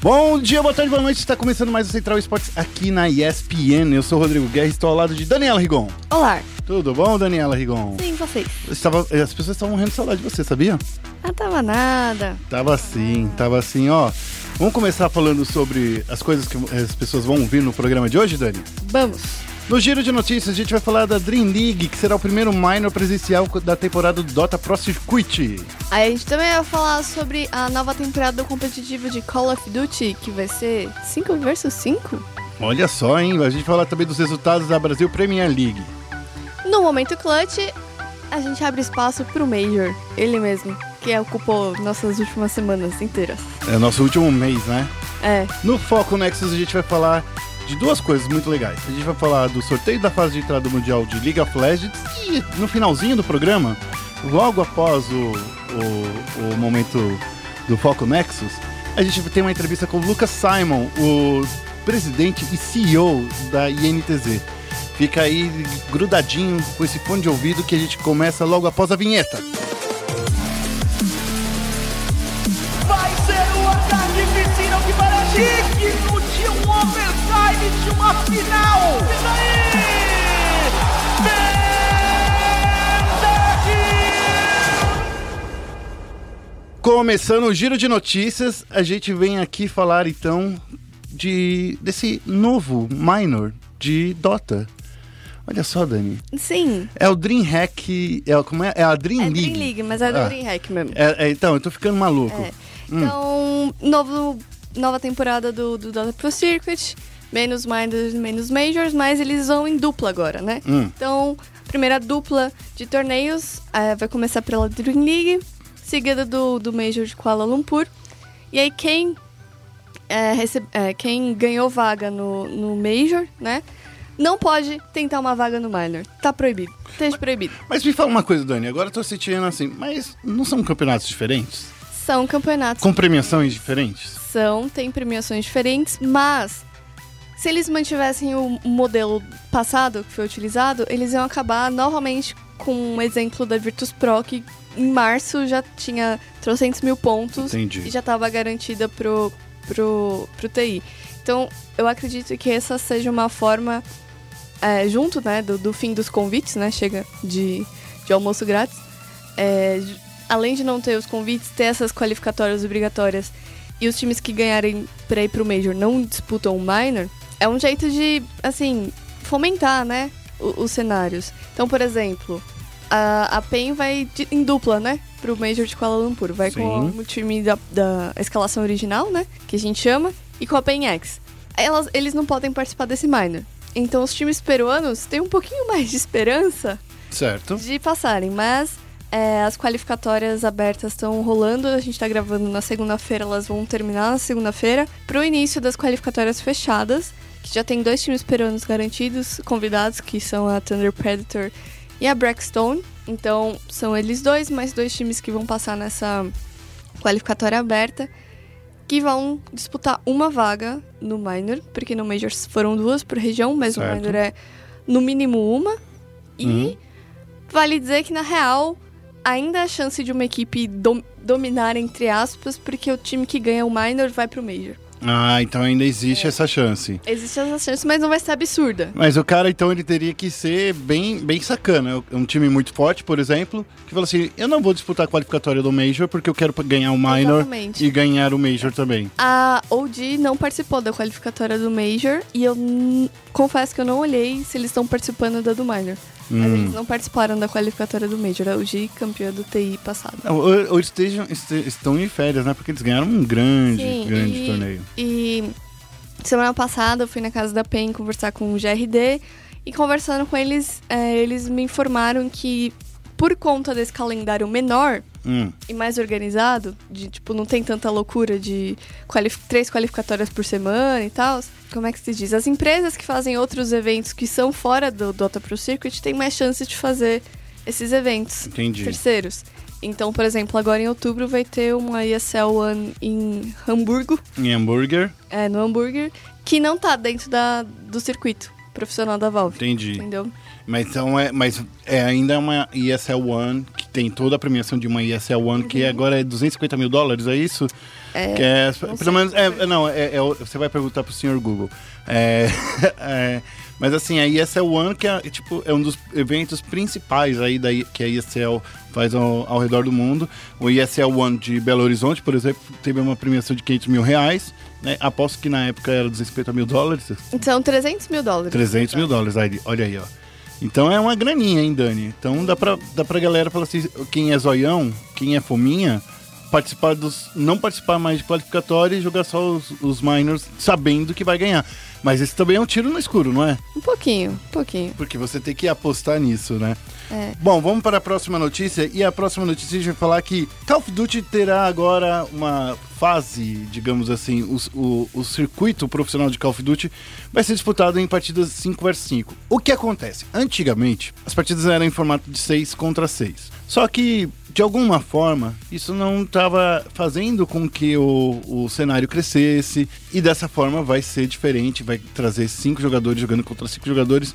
Bom dia, boa tarde, boa noite. Está começando mais o Central Esportes aqui na ESPN. Eu sou o Rodrigo Guerra e estou ao lado de Daniela Rigon. Olá. Tudo bom, Daniela Rigon? Sim, vocês. Estava, as pessoas estavam morrendo de saudade de você, sabia? Não tava nada. Tava assim, tava assim, ó. Vamos começar falando sobre as coisas que as pessoas vão ouvir no programa de hoje, Dani? Vamos. No giro de notícias, a gente vai falar da Dream League, que será o primeiro minor presencial da temporada do Dota Pro Circuit. Aí a gente também vai falar sobre a nova temporada do competitivo de Call of Duty, que vai ser 5 versus 5. Olha só, hein? A gente vai falar também dos resultados da Brasil Premier League. No momento clutch, a gente abre espaço pro Major, ele mesmo, que ocupou nossas últimas semanas inteiras. É o nosso último mês, né? É. No Foco Nexus, a gente vai falar de duas coisas muito legais. A gente vai falar do sorteio da fase de entrada do Mundial de League of Legends e no finalzinho do programa, logo após o, o, o momento do Foco Nexus, a gente tem uma entrevista com o Lucas Simon, o presidente e CEO da INTZ. Fica aí grudadinho com esse fone de ouvido que a gente começa logo após a vinheta. Final. Isso aí! Começando o giro de notícias, a gente vem aqui falar então de desse novo minor de Dota. Olha só, Dani. Sim. É o Dream Hack. É, como é? É a Dream É League. Dream League, mas é do Ah. Dream Hack mesmo. É, é, então, eu tô ficando maluco. É. Então, novo, nova temporada do, do Dota Pro Circuit, menos minors, menos majors, mas eles vão em dupla agora, né? Hum. Então, primeira dupla de torneios eh, vai começar pela Dream League, seguida do, do Major de Kuala Lumpur. E aí quem, eh, receb- eh, quem ganhou vaga no, no Major, né? Não pode tentar uma vaga no Minor. Tá proibido. Esteja proibido. Mas me fala uma coisa, Dani. Agora eu tô sentindo assim, mas não são campeonatos diferentes? São campeonatos Com premiações diferentes? são, tem premiações diferentes, mas se eles mantivessem o modelo passado que foi utilizado, eles iam acabar novamente com um exemplo da Virtus Pro que em março já tinha 300 mil pontos Entendi. e já estava garantida pro, pro, pro TI. Então, eu acredito que essa seja uma forma, é, junto né, do, do fim dos convites, né? Chega de, de almoço grátis. é, além de não ter os convites, ter essas qualificatórias obrigatórias e os times que ganharem pra ir pro Major não disputam o Minor, é um jeito de, assim, fomentar, né? o- os cenários. Então, por exemplo, a, a PEN vai de- em dupla, né? Pro Major de Kuala Lumpur. Vai com Sim. o time da, da escalação original, né? Que a gente chama, e com a PEN X. Elas, eles não podem participar desse minor. Então os times peruanos têm um pouquinho mais de esperança Certo. de passarem, mas é, as qualificatórias abertas estão rolando. A gente tá gravando na segunda-feira, elas vão terminar na segunda-feira. Pro início das qualificatórias fechadas, já tem dois times peruanos garantidos, convidados, que são a Thunder Predator e a Blackstone. Então são eles dois, mais dois times que vão passar nessa qualificatória aberta. Que vão disputar uma vaga no Minor, porque no Major foram duas por região, mas Certo. no Minor é no mínimo uma. E Uhum. vale dizer que, na real, ainda há chance de uma equipe dom- dominar, entre aspas, porque o time que ganha o minor vai pro Major. Ah, então ainda existe essa chance. Existe essa chance, mas não vai ser absurda. Mas o cara, então, ele teria que ser bem, bem sacana. Um time muito forte, por exemplo, que fala assim: eu não vou disputar a qualificatória do Major porque eu quero ganhar o Minor Exatamente. e ganhar o Major também. A OG não participou da qualificatória do Major e eu confesso que eu não olhei se eles estão participando da do Minor. Mas Hum. eles não participaram da qualificatória do Major. A OG campeã do TI passado. Ou, ou estejam, este- estão em férias, né? Porque eles ganharam um grande, Sim, grande e- torneio. E semana passada eu fui na casa da PEN conversar com o GRD e conversando com eles, é, eles me informaram que por conta desse calendário menor Hum, e mais organizado, de tipo, não tem tanta loucura de três qualificatórias por semana e tal. Como é que se diz? As empresas que fazem outros eventos que são fora do Dota Pro Circuit têm mais chance de fazer esses eventos entendi. terceiros. Então, por exemplo, agora em outubro vai ter uma ESL One em Hamburgo, Em hambúrguer, é, no hambúrguer, que não tá dentro da, do circuito profissional da Valve. entendi. Entendeu? Mas, então é, mas é ainda uma ESL One que tem toda a premiação de uma ESL One, que agora é 250 mil dólares, é isso? É, Que é, pelo menos, é, é, não, é, é você vai perguntar pro senhor Google. É, é, mas assim, a ESL One, que é, tipo, é um dos eventos principais aí da, que a ESL faz ao, ao redor do mundo. O ESL One de Belo Horizonte, por exemplo, teve uma premiação de 500 mil reais. Né? Aposto que na época era 250 mil dólares. São 300 mil dólares. 300 mil dólares, aí, olha aí, ó. Então é uma graninha, hein, Dani? Então dá pra, dá pra galera falar assim, quem é zoião, quem é fominha, participar dos. não participar mais de qualificatório e jogar só os, os minors sabendo que vai ganhar. Mas esse também é um tiro no escuro, não é? Um pouquinho, um pouquinho. Porque você tem que apostar nisso, né? É. Bom, vamos para a próxima notícia. E a próxima notícia a gente vai falar que Call of Duty terá agora uma fase, digamos assim, os- o, o circuito profissional de Call of Duty vai ser disputado em partidas 5 vs 5. O que acontece? Antigamente, as partidas eram em formato de 6 contra 6. Só que, de alguma forma, isso não estava fazendo com que o, o cenário crescesse. E dessa forma vai ser diferente, vai trazer cinco jogadores jogando contra cinco jogadores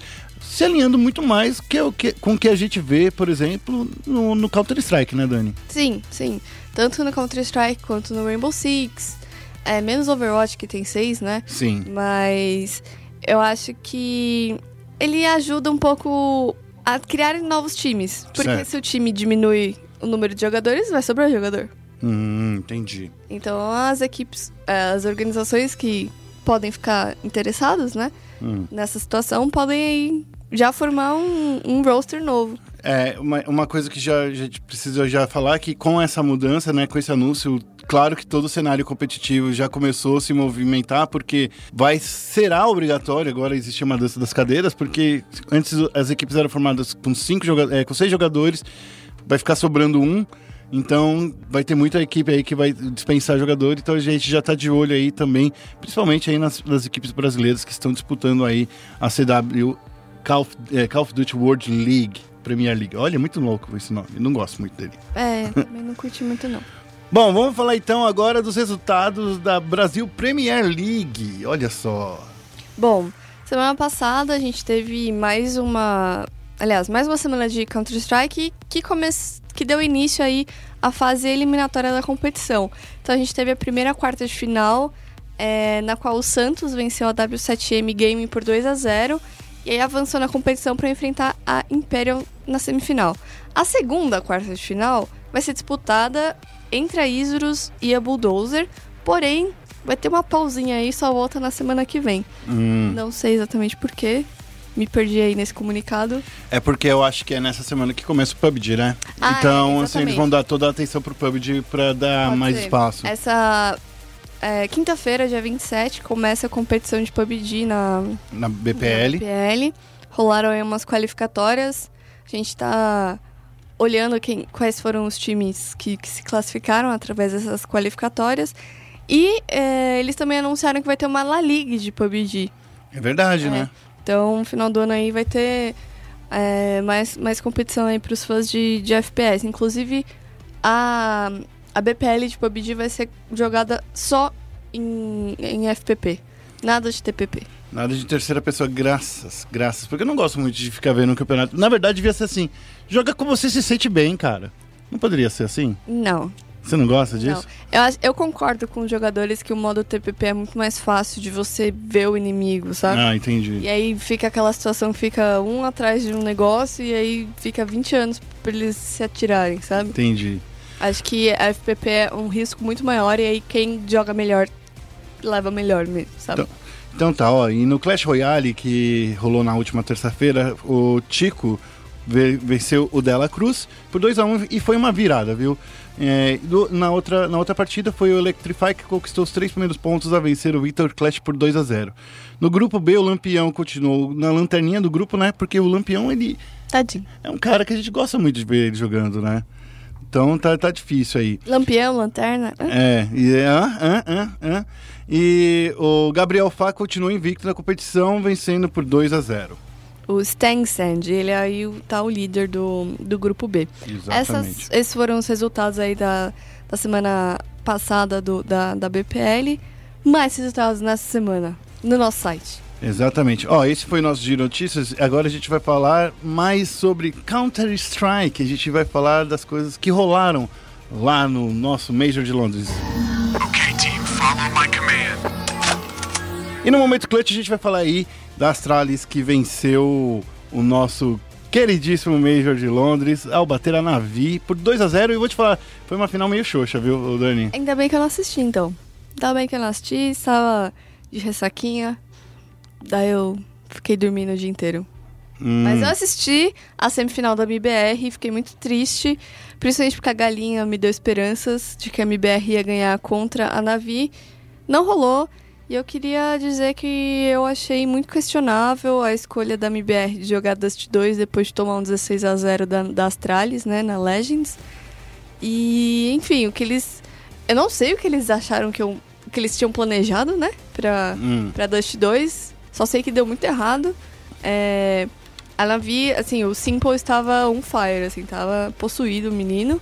se alinhando muito mais que o que, com o que a gente vê, por exemplo, no, no Counter-Strike, né, Dani? Sim, sim. Tanto no Counter-Strike quanto no Rainbow Six. É menos Overwatch, que tem seis, né? Sim. Mas eu acho que ele ajuda um pouco a criar novos times. Porque Certo. se o time diminui o número de jogadores, vai sobrar jogador. Hum, entendi. Então as equipes, eh, as organizações que podem ficar interessadas, né? Hum. Nessa situação, podem aí já formar um, um roster novo. É, uma, uma coisa que já, já precisa já falar é que com essa mudança, né, com esse anúncio, claro que todo o cenário competitivo já começou a se movimentar, porque vai será obrigatório agora existir uma dança das cadeiras, porque antes as equipes eram formadas com cinco é, com seis jogadores, vai ficar sobrando um. Então vai ter muita equipe aí que vai dispensar jogador, então a gente já tá de olho aí também, principalmente aí nas, nas equipes brasileiras que estão disputando aí a CW Call of, é, Call of Duty World League, Premier League. Olha, é muito louco esse nome, eu não gosto muito dele. É, também não curti muito não. Bom, vamos falar então agora dos resultados da Brasil Premier League. Olha só. Bom, semana passada a gente teve mais uma. Aliás, mais uma semana de Counter-Strike que, come... que deu início aí à fase eliminatória da competição. Então a gente teve a primeira quarta de final, é, na qual o Santos venceu a W7M Gaming por 2 a 0 e aí avançou na competição para enfrentar a Imperial na semifinal. A segunda quarta de final vai ser disputada entre a Isurus e a Bulldozer, porém vai ter uma pausinha aí, só volta na semana que vem. Hum, Não sei exatamente porquê. Me perdi aí nesse comunicado. é porque eu acho que é nessa semana que começa o PUBG, né? Ah, então, é, assim, eles vão dar toda a atenção pro PUBG pra dar Pode mais ser. espaço. Essa é, quinta-feira, dia 27, começa a competição de PUBG na, Na na BPL. BPL. Rolaram aí umas qualificatórias. A gente tá olhando quem, quais foram os times que, que se classificaram através dessas qualificatórias. E é, eles também anunciaram que vai ter uma La Liga de PUBG. É verdade, É. né? Então, no final do ano aí vai ter é, mais, mais competição aí pros fãs de, de FPS. Inclusive, a, a BPL de PUBG vai ser jogada só em, em FPP. Nada de TPP. Nada de terceira pessoa, graças, graças. Porque eu não gosto muito de ficar vendo um campeonato. Na verdade, devia ser assim. Joga como você se sente bem, cara. Não poderia ser assim? Não. Você não gosta disso? Não. Eu, eu concordo com os jogadores que o modo TPP é muito mais fácil de você ver o inimigo, sabe? Ah, entendi. E aí fica aquela situação fica um atrás de um negócio e aí fica 20 anos pra eles se atirarem, sabe? Entendi. Acho que a FPP é um risco muito maior e aí quem joga melhor leva melhor mesmo, sabe? Então tá, ó, e no Clash Royale que rolou na última terça-feira, o Tico ve- venceu o Dela Cruz por 2 a 1 e foi uma virada, viu? É, do- na, outra, na outra partida foi o Electrify que conquistou os três primeiros pontos a vencer o Victor Clash por 2 a 0 No grupo B, o Lampião continuou na lanterninha do grupo, né? Porque o Lampião, ele Tadinho. é um cara que a gente gosta muito de ver ele jogando, né? Então tá, tá difícil aí. Lampião, lanterna. É, e, ah, ah, ah, e o Gabriel Fá continuou invicto na competição, vencendo por 2 a 0 O Stangsand, ele é aí tá o líder do, do grupo B. Exatamente. Essas, esses foram os resultados aí da, da semana passada do, da, da BPL. Mais resultados nessa semana no nosso site. Exatamente. Ó, esse foi o nosso Giro Notícias. Agora a gente vai falar mais sobre Counter-Strike. A gente vai falar das coisas que rolaram lá no nosso Major de Londres. Okay, team, follow my command. E no momento clutch a gente vai falar aí da Astralis que venceu o nosso queridíssimo Major de Londres ao bater a Navi por 2 a 0 E eu vou te falar, foi uma final meio xoxa, viu, Dani? Ainda bem que eu não assisti, então. Ainda bem que eu não assisti, estava de ressaquinha. Daí eu fiquei dormindo o dia inteiro. Hum, Mas eu assisti a semifinal da MBR e fiquei muito triste, principalmente porque a galinha me deu esperanças de que a MBR ia ganhar contra a Navi. Não rolou. E eu queria dizer que eu achei muito questionável a escolha da MBR de jogar Dust 2 depois de tomar um 16 a 0 da, da Astralis, né, na Legends. E, enfim, o que eles. Eu não sei o que eles acharam que, eu, que eles tinham planejado, né, pra, hum. pra Dust 2. Só sei que deu muito errado. É, a Navi, assim, o Simple estava on fire, assim, tava possuído o menino.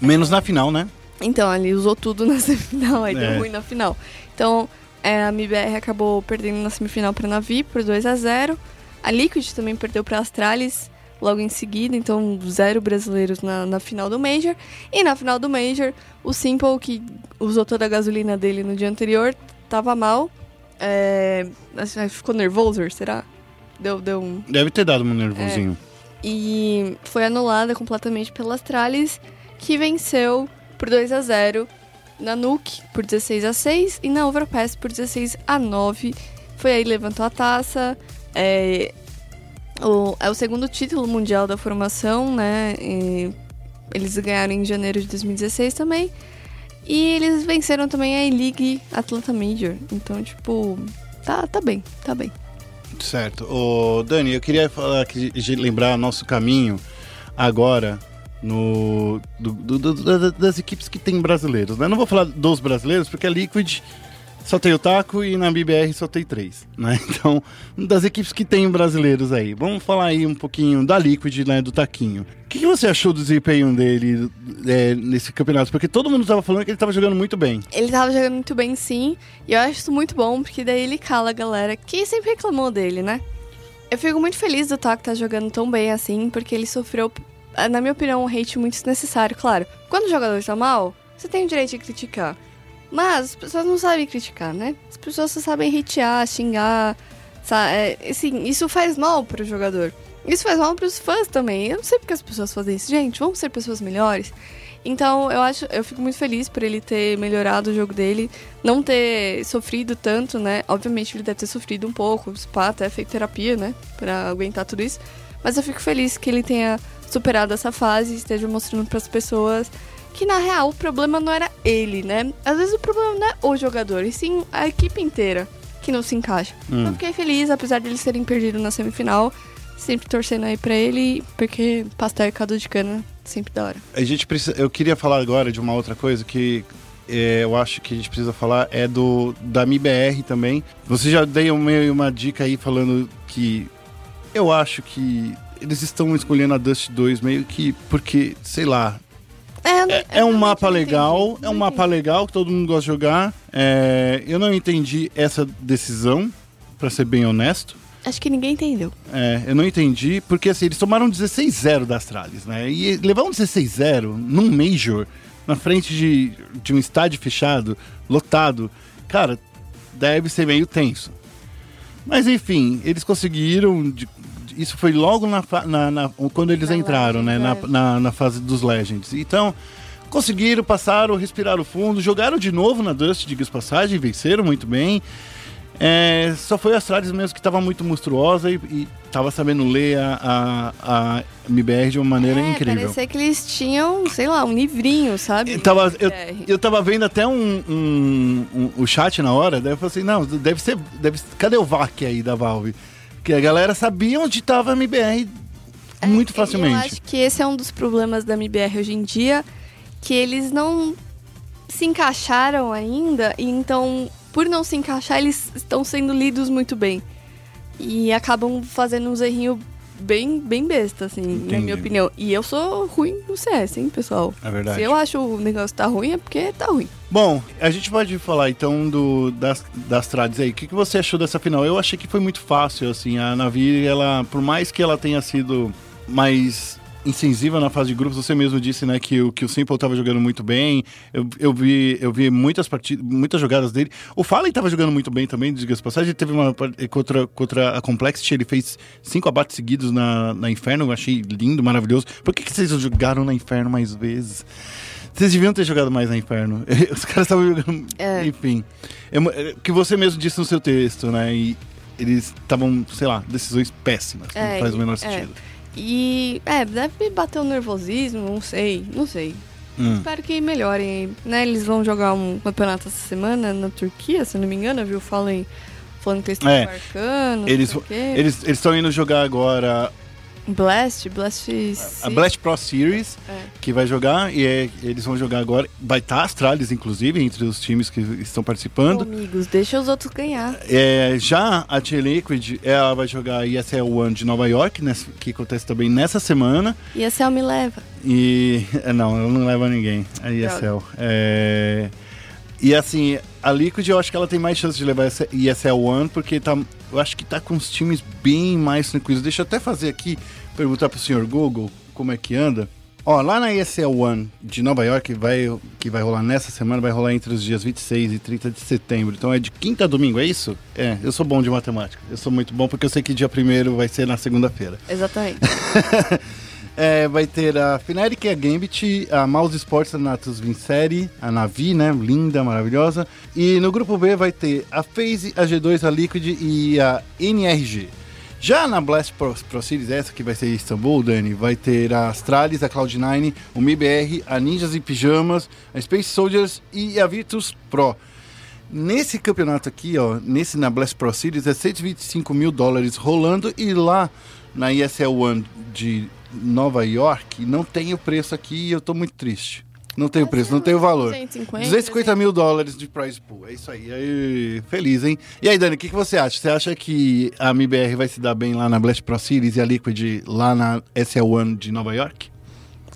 Menos na final, né? Então, ele usou tudo na semifinal, aí É. deu ruim na final. Então, é, a MBR acabou perdendo na semifinal pra Navi por 2 a 0 A Liquid também perdeu pra Astralis logo em seguida, então zero brasileiros na, na final do Major. E na final do Major, o Simple, que usou toda a gasolina dele no dia anterior, tava mal. É, ficou nervoso, será? Deu, deu um, Deve ter dado um nervosinho. e foi anulada completamente pela Astralis, que venceu por 2 a 0 na Nuke por 16 a 6 e na Overpass por 16 a 9. Foi aí levantou a taça. É o, é o segundo título mundial da formação, né? E eles ganharam em janeiro de 2016 também. E eles venceram também a E-League Atlanta Major. Então, tipo, tá, tá bem, tá bem. Certo. Ô, Dani, eu queria falar que lembrar nosso caminho agora no do- do- do- da- das equipes que tem brasileiros. Né? Não vou falar dos brasileiros, porque a Liquid só tem o Taco e na BBR só tem três. Né? Então, das equipes que tem brasileiros aí. Vamos falar aí um pouquinho da Liquid, né, do Taquinho. O que, que você achou do desempenho dele é, nesse campeonato? Porque todo mundo estava falando que ele estava jogando muito bem. Ele tava jogando muito bem, sim. E eu acho isso muito bom, porque daí ele cala a galera que sempre reclamou dele, né? Eu fico muito feliz do Taco tá jogando tão bem assim, porque ele sofreu, na minha opinião, um hate muito desnecessário. Claro, quando o jogador tá mal, você tem o direito de criticar. Mas as pessoas não sabem criticar, né? As pessoas só sabem hatear, xingar. Sa é, assim, isso faz mal pro jogador. Isso faz mal pros fãs também. Eu não sei porque as pessoas fazem isso. Gente, vamos ser pessoas melhores. Então, eu acho, eu fico muito feliz por ele ter melhorado o jogo dele, não ter sofrido tanto, né? Obviamente ele deve ter sofrido um pouco, spa até feito terapia, né, Pra aguentar tudo isso. Mas eu fico feliz que ele tenha superado essa fase esteja mostrando pras pessoas que na real o problema não era ele, né? Às vezes o problema não é o jogador, e sim a equipe inteira que não se encaixa. Hum. Eu fiquei feliz, apesar de eles terem perdido na semifinal, sempre torcendo aí pra ele, porque pastel e caldo de cana sempre da hora. A gente precisa. Eu queria falar agora de uma outra coisa que é, eu acho que a gente precisa falar é do da MIBR também. Você já deu meio uma dica aí falando que eu acho que eles estão escolhendo a Dust 2 meio que porque, sei lá, É, é, eu é um mapa legal, é um mapa legal que todo mundo gosta de jogar. É, eu não entendi essa decisão, pra ser bem honesto. Acho que ninguém entendeu. É, eu não entendi, porque assim, eles tomaram 16-0 da Astralis, né? E levar um 16-0 num Major, na frente de, de um estádio fechado, lotado, cara, deve ser meio tenso. Mas enfim, eles conseguiram. de- isso foi logo na, na- na- quando eles Na entraram, né? Na, Legends, é. na, na fase dos Legends. Então, conseguiram, passaram, respiraram fundo, jogaram de novo na Dust, diga-se de passagem, venceram muito bem. É, só foi a Astralis mesmo que estava muito monstruosa e, e tava sabendo ler a, a, a MBR de uma maneira é, incrível. parecia que eles tinham, sei lá, um livrinho, sabe? Eu tava, eu, eu tava vendo até um, um- um- o chat na hora, daí eu falei assim, não, deve ser. Deve, cadê o VAC aí da Valve? Porque a galera sabia onde tava a MBR muito É, Eu facilmente. acho que esse é um dos problemas da MBR hoje em dia, que eles não se encaixaram ainda, e então, por não se encaixar, eles estão sendo lidos muito bem. E acabam fazendo uns errinhos bem, bem besta, assim, na Entendi. minha opinião. E eu sou ruim no CS, hein, pessoal? É verdade. Se eu acho o negócio tá ruim, é porque tá ruim. Bom, a gente pode falar então do, das, das trades aí. O que, que você achou dessa final? Eu achei que foi muito fácil, assim. A Navi, ela, por mais que ela tenha sido mais incisiva na fase de grupos, você mesmo disse, né, que o, que o Simple tava jogando muito bem. Eu, eu vi, eu vi muitas partidas, muitas jogadas dele. O Fallen tava jogando muito bem também, diga-se passagem. Ele teve uma contra, contra a Complexity, ele fez cinco abates seguidos na, na Inferno. Eu achei lindo, maravilhoso. Por que, que vocês jogaram na Inferno mais vezes? Vocês deviam ter jogado mais na Inferno. Os caras estavam jogando. É. Enfim. É é que você mesmo disse no seu texto, né? E eles estavam, sei lá, decisões péssimas. É, não faz o menor é. E, é, deve bater o nervosismo, não sei, não sei. Hum. Espero que melhorem, né? Eles vão jogar um campeonato essa semana na Turquia, se não me engano, viu? Falem, falando que eles estão É. embarcando, Eles, eles eles estão indo jogar agora Blast, Blast... a Blast Pro Series, É. que vai jogar, e é- eles vão jogar agora. Vai estar a Astralis, inclusive, entre os times que estão participando. Amigos, deixa os outros ganhar. É, já a T-Liquid, ela vai jogar a ESL One de Nova York, nessa- que acontece também nessa semana. E a Cell me leva. E. é, Não, ela não leva ninguém. A ESL. É, e assim, a Liquid eu acho que ela tem mais chance de levar essa ESL One, porque tá, eu acho que tá com os times bem mais tranquilos. Deixa eu até fazer aqui, perguntar pro senhor Google como é que anda. Ó, lá na ESL One de Nova York, vai, que vai rolar nessa semana, vai rolar entre os dias 26 e 30 de setembro. Então é de quinta a domingo, é isso? É, eu sou bom de matemática. Eu sou muito bom porque eu sei que dia primeiro vai ser na segunda-feira. Exatamente. É, vai ter a Fnatic, a Gambit, a Mouse Sports, a Natus Vincere, a Navi, né? Linda, maravilhosa. E no grupo B vai ter a FaZe, a G2, a Liquid e a NRG. Já na Blast Pro, Pro Series, essa que vai ser em Istambul, Dani, vai ter a Astralis, a Cloud9, o MIBR, a Ninjas e Pijamas, a Space Soldiers e a Virtus Pro. Nesse campeonato aqui, ó, nesse na Blast Pro Series, é 125 mil dólares rolando e lá na ESL One de Nova York não tem o preço aqui e eu tô muito triste. Não tem o preço, não tem o valor. 150, 250 mil dólares de prize pool, é isso aí. aí feliz, hein? E aí, Dani, o que, que você acha? Você acha que a MBR vai se dar bem lá na Blast Pro Series e a Liquid lá na SL One de Nova York?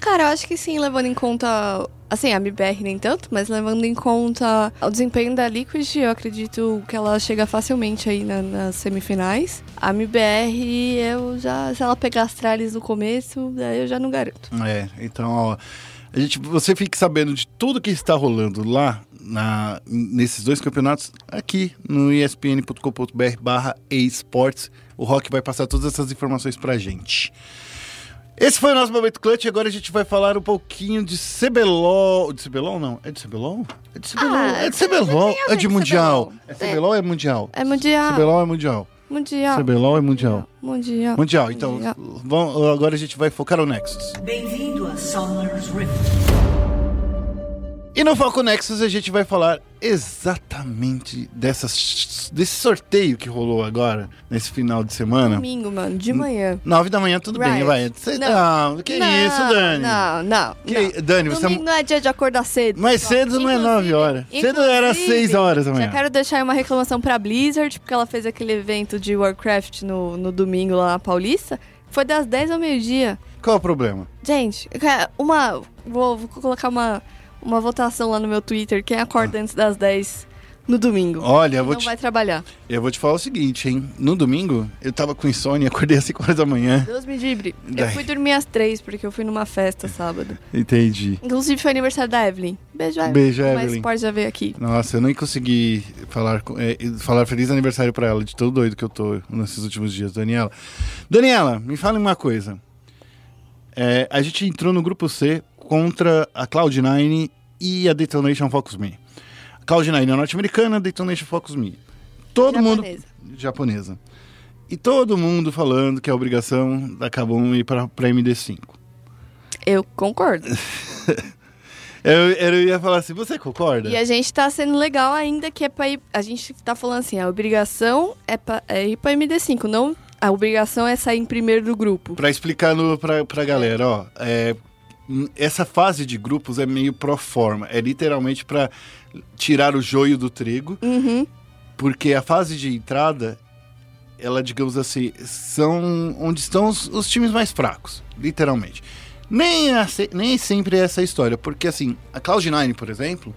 Cara, eu acho que sim, levando em conta. Assim, a MBR nem tanto, mas levando em conta o desempenho da Liquid, eu acredito que ela chega facilmente aí na- nas semifinais. A MBR, eu já. Se ela pegar as tralhas no começo, eu já não garanto. É, então, ó, a gente, você fique sabendo de tudo que está rolando lá na, nesses dois campeonatos aqui no espn.com.br barra esportes. O Rock vai passar todas essas informações pra gente. Esse foi o nosso momento clutch. Agora a gente vai falar um pouquinho de CBLOL. De CBLOL não? É de CBLOL? É de CBLOL. Ah, é de CBLOL. É de Mundial. CBLOL. É CBLOL ou é Mundial? É mundial. CBLOL é Mundial. Mundial. CBLOL é Mundial. Mundial. Mundial. Então, Mundial. vamos, agora a gente vai focar no Nexus. Bem-vindo a Summoner's Rift. E no Foco Nexus a gente vai falar exatamente dessas, desse sorteio que rolou agora, nesse final de semana. Domingo, mano, de manhã. Nove da manhã, tudo bem, Riot. vai. Cê, Não. não, que Não, isso, Dani? Não, não. Que- não. Dani, você- Domingo não é dia de acordar cedo. Mas cedo não é nove horas. Cedo era seis horas da manhã. Já quero deixar uma reclamação pra Blizzard, porque ela fez aquele evento de Warcraft no, no domingo lá na Paulista. Foi das 10 ao meio-dia. Qual o problema? Gente, quero uma. Vou, vou colocar uma, uma votação lá no meu Twitter. Quem acorda antes das 10 no domingo? Olha, eu vou, não te, vai trabalhar. eu vou te falar o seguinte, hein? No domingo, eu tava com insônia, acordei às 5 horas da manhã. Deus me livre. Eu fui dormir às 3, porque eu fui numa festa sábado. Entendi. Inclusive foi aniversário da Evelyn. Beijo, Evelyn. Beijo, Mas Evelyn. pode já ver aqui. Nossa, eu nem consegui falar, é, falar feliz aniversário pra ela, de tão doido que eu tô nesses últimos dias, Daniela. Daniela, me fala uma coisa. É, a gente entrou no grupo C contra a Cloud9 e a Detonation Focus Me. A Cloud9 é norte-americana, a Detonation Focus Me. Todo mundo. Japonesa. Japonesa. E todo mundo falando que é obrigação da Kabum ir pra, pra MD5. Eu concordo. Eu, eu ia falar assim, você concorda? E a gente tá sendo legal ainda que é pra ir. A gente tá falando assim, a obrigação é, pra, é ir pra MD5, não. A obrigação é sair em primeiro do grupo. Pra explicar no, pra, pra galera, ó. é, essa fase de grupos é meio pro forma. É literalmente pra tirar o joio do trigo. Uhum. Porque a fase de entrada ela, digamos assim, são onde estão os, os times mais fracos, literalmente. Nem, é, se- nem sempre é essa a história, porque assim, a Cloud9, por exemplo,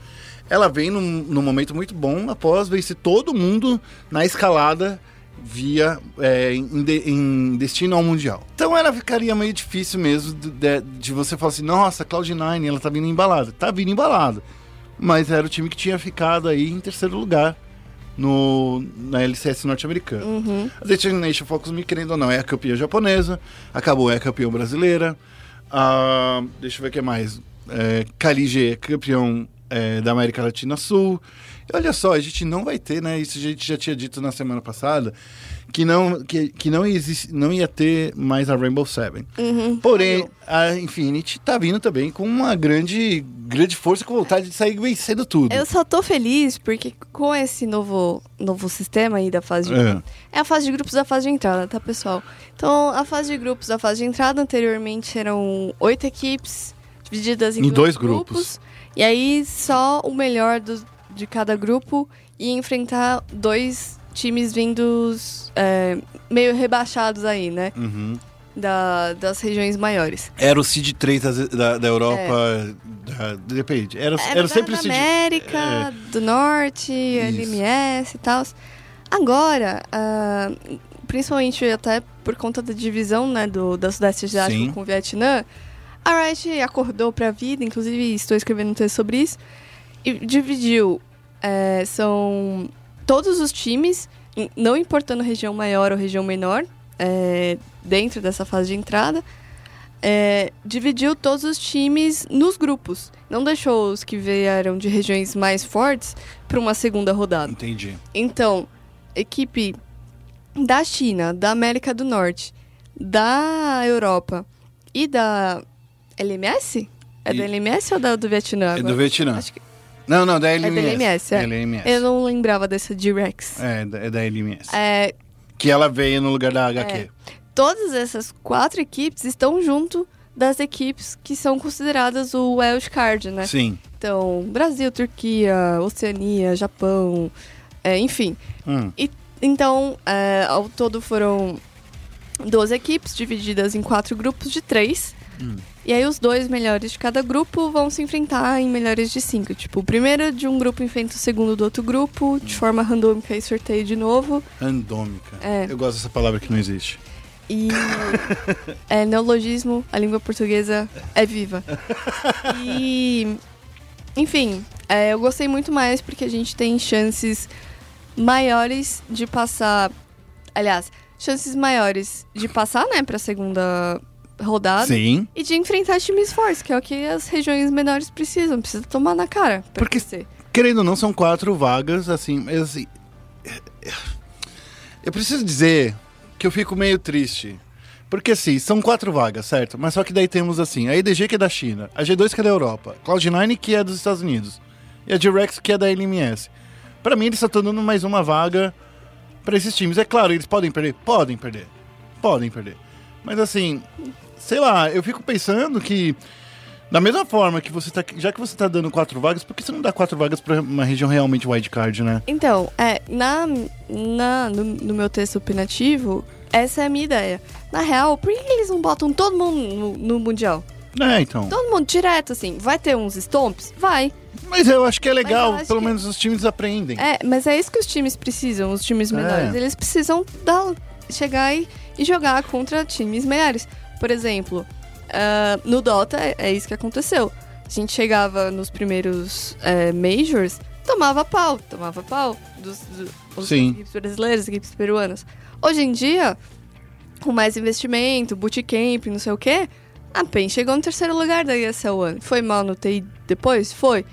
ela vem num, num momento muito bom após vencer todo mundo na escalada via é, em, de- em destino ao mundial. Então ela ficaria meio difícil mesmo de, de- você falar assim, nossa, a Cloud9, ela tá vindo embalada. Tá vindo embalada. Mas era o time que tinha ficado aí em terceiro lugar no, na LCS norte-americana. Uhum. A Determination Focus, me querendo ou não, é a campeã japonesa, acabou é a campeã brasileira. Ah, deixa eu ver o que mais. É, Kalige é campeão é, da América Latina Sul. Olha só, a gente não vai ter, né? Isso a gente já tinha dito na semana passada, que não, que, que não, existe, não ia ter mais a Rainbow Seven. Uhum. Porém, a Infinity tá vindo também com uma grande, grande força, com vontade de sair vencendo tudo. Eu só tô feliz porque com esse novo, novo sistema aí da fase de É. É a fase de grupos da fase de entrada, tá, pessoal? Então, a fase de grupos da fase de entrada anteriormente eram oito equipes divididas em, Em dois grupos. E aí, só o melhor do- de cada grupo ia enfrentar dois times vindos é, meio rebaixados aí, né? Uhum. Da- das regiões maiores. Era o Seed 3 da, da, da Europa. Da, depende. Era, era, Era, sempre da o Seed. América, é. do Norte, LMS e tal. Agora, ah, principalmente até por conta da divisão né, do, da Sudeste Asiático Sim. com o Vietnã, a Riot acordou pra vida, inclusive estou escrevendo um texto sobre isso, e dividiu. É, são todos os times, não importando região maior ou região menor, é, dentro dessa fase de entrada, é, dividiu todos os times nos grupos. Não deixou os que vieram de regiões mais fortes para uma segunda rodada. Entendi. Então, equipe da China, da América do Norte, da Europa e da LMS? É E- da LMS ou da do Vietnã? É do Vietnã. Acho que Não, não, da da LMS. LMS, é. LMS. eu não lembrava dessa Direx. É, é da LMS. É, Que ela veio no lugar da HQ. É. todas essas quatro equipes estão junto das equipes que são consideradas o wild card, né? Sim. Então, Brasil, Turquia, Oceania, Japão, é, enfim. Hum. E, então, é, ao todo foram 12 equipes divididas em quatro grupos de três. Hum. E aí os dois melhores de cada grupo vão se enfrentar em melhores de cinco. Tipo, o primeiro de um grupo enfrenta o segundo do outro grupo, de forma randômica e sorteio de novo. Randômica. É. Eu gosto dessa palavra que não existe. E é neologismo, a língua portuguesa é viva. E, enfim, é, eu gostei muito mais porque a gente tem chances maiores de passar. Aliás, chances maiores de passar, né, pra segunda rodada. Sim. E de enfrentar times fortes, que é o que as regiões menores precisam. Precisa tomar na cara. Porque- crescer. Querendo ou não, são quatro vagas, assim, mas assim. Eu preciso dizer que eu fico meio triste. Porque assim, são quatro vagas, certo? Mas só que daí temos assim, a EDG que é da China, a G2 que é da Europa, Cloud9 que é dos Estados Unidos, e a Direx que é da LMS. Pra mim, eles estão dando mais uma vaga pra esses times. É claro, eles podem perder? Podem perder. Podem perder. Mas assim, sei lá, eu fico pensando que da mesma forma que você tá. Já que você tá dando quatro vagas, por que você não dá quatro vagas pra uma região realmente wildcard, né? Então, é, na, na, no, no meu texto opinativo, essa é a minha ideia. Na real, por que eles não botam todo mundo no, no Mundial? É, então. Todo mundo direto, assim. Vai ter uns stomps? Vai. Mas eu acho que é legal, pelo que- menos os times aprendem. É, mas é isso que os times precisam, os times menores. É. Eles precisam dar, chegar e, e jogar contra times maiores. Por exemplo, ah, no Dota é, é isso que aconteceu. A gente chegava nos primeiros é, Majors, tomava pau, tomava pau dos, do- dos equipes brasileiras, equipes peruanas. Hoje em dia, com mais investimento, bootcamp, não sei o quê, a PEN chegou no terceiro lugar da ESL One. Foi mal no TI depois? Foi.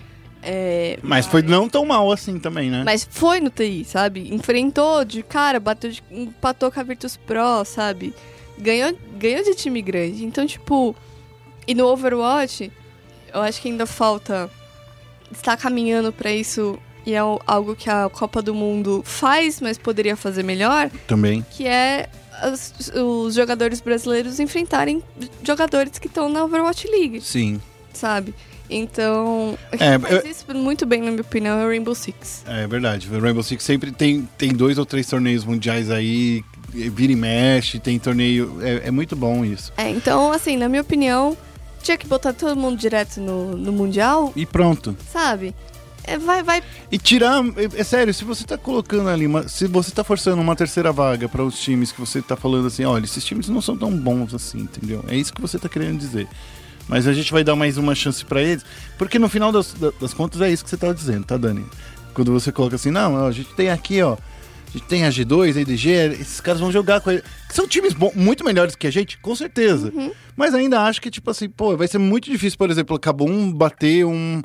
É, Mas foi não tão mal assim também, né? mas foi no TI, sabe? Enfrentou de cara, bateu de, empatou com a Virtus Pro, sabe? Ganhou, ganhou de time grande. Então, tipo, e no Overwatch, eu acho que ainda falta. Está caminhando pra isso e é algo que a Copa do Mundo faz, mas poderia fazer melhor, Também. que é as- os jogadores brasileiros enfrentarem jogadores que estão na Overwatch League, Sim. sabe? Então, É, faz isso muito bem, na minha opinião, é o Rainbow Six. É verdade. O Rainbow Six sempre tem, tem dois ou três torneios mundiais aí vira e mexe, tem torneio. É, é muito bom isso. É, então, assim, na minha opinião, tinha que botar todo mundo direto no, no Mundial, E pronto. sabe? É, vai, vai. E tirar. É, é sério, se você tá colocando ali. uma- se você tá forçando uma terceira vaga para os times que você tá falando assim, olha, esses times não são tão bons assim, entendeu? É isso que você tá querendo dizer. Mas a gente vai dar mais uma chance para eles. Porque no final das, da- das contas é isso que você tava dizendo, tá, Dani? Quando você coloca assim, não, a gente tem aqui, ó. Tem a G2, a EDG, esses caras vão jogar com ele. São times bom- muito melhores que a gente, com certeza. Mas ainda acho que, tipo assim, pô, vai ser muito difícil, por exemplo, acabou um bater um,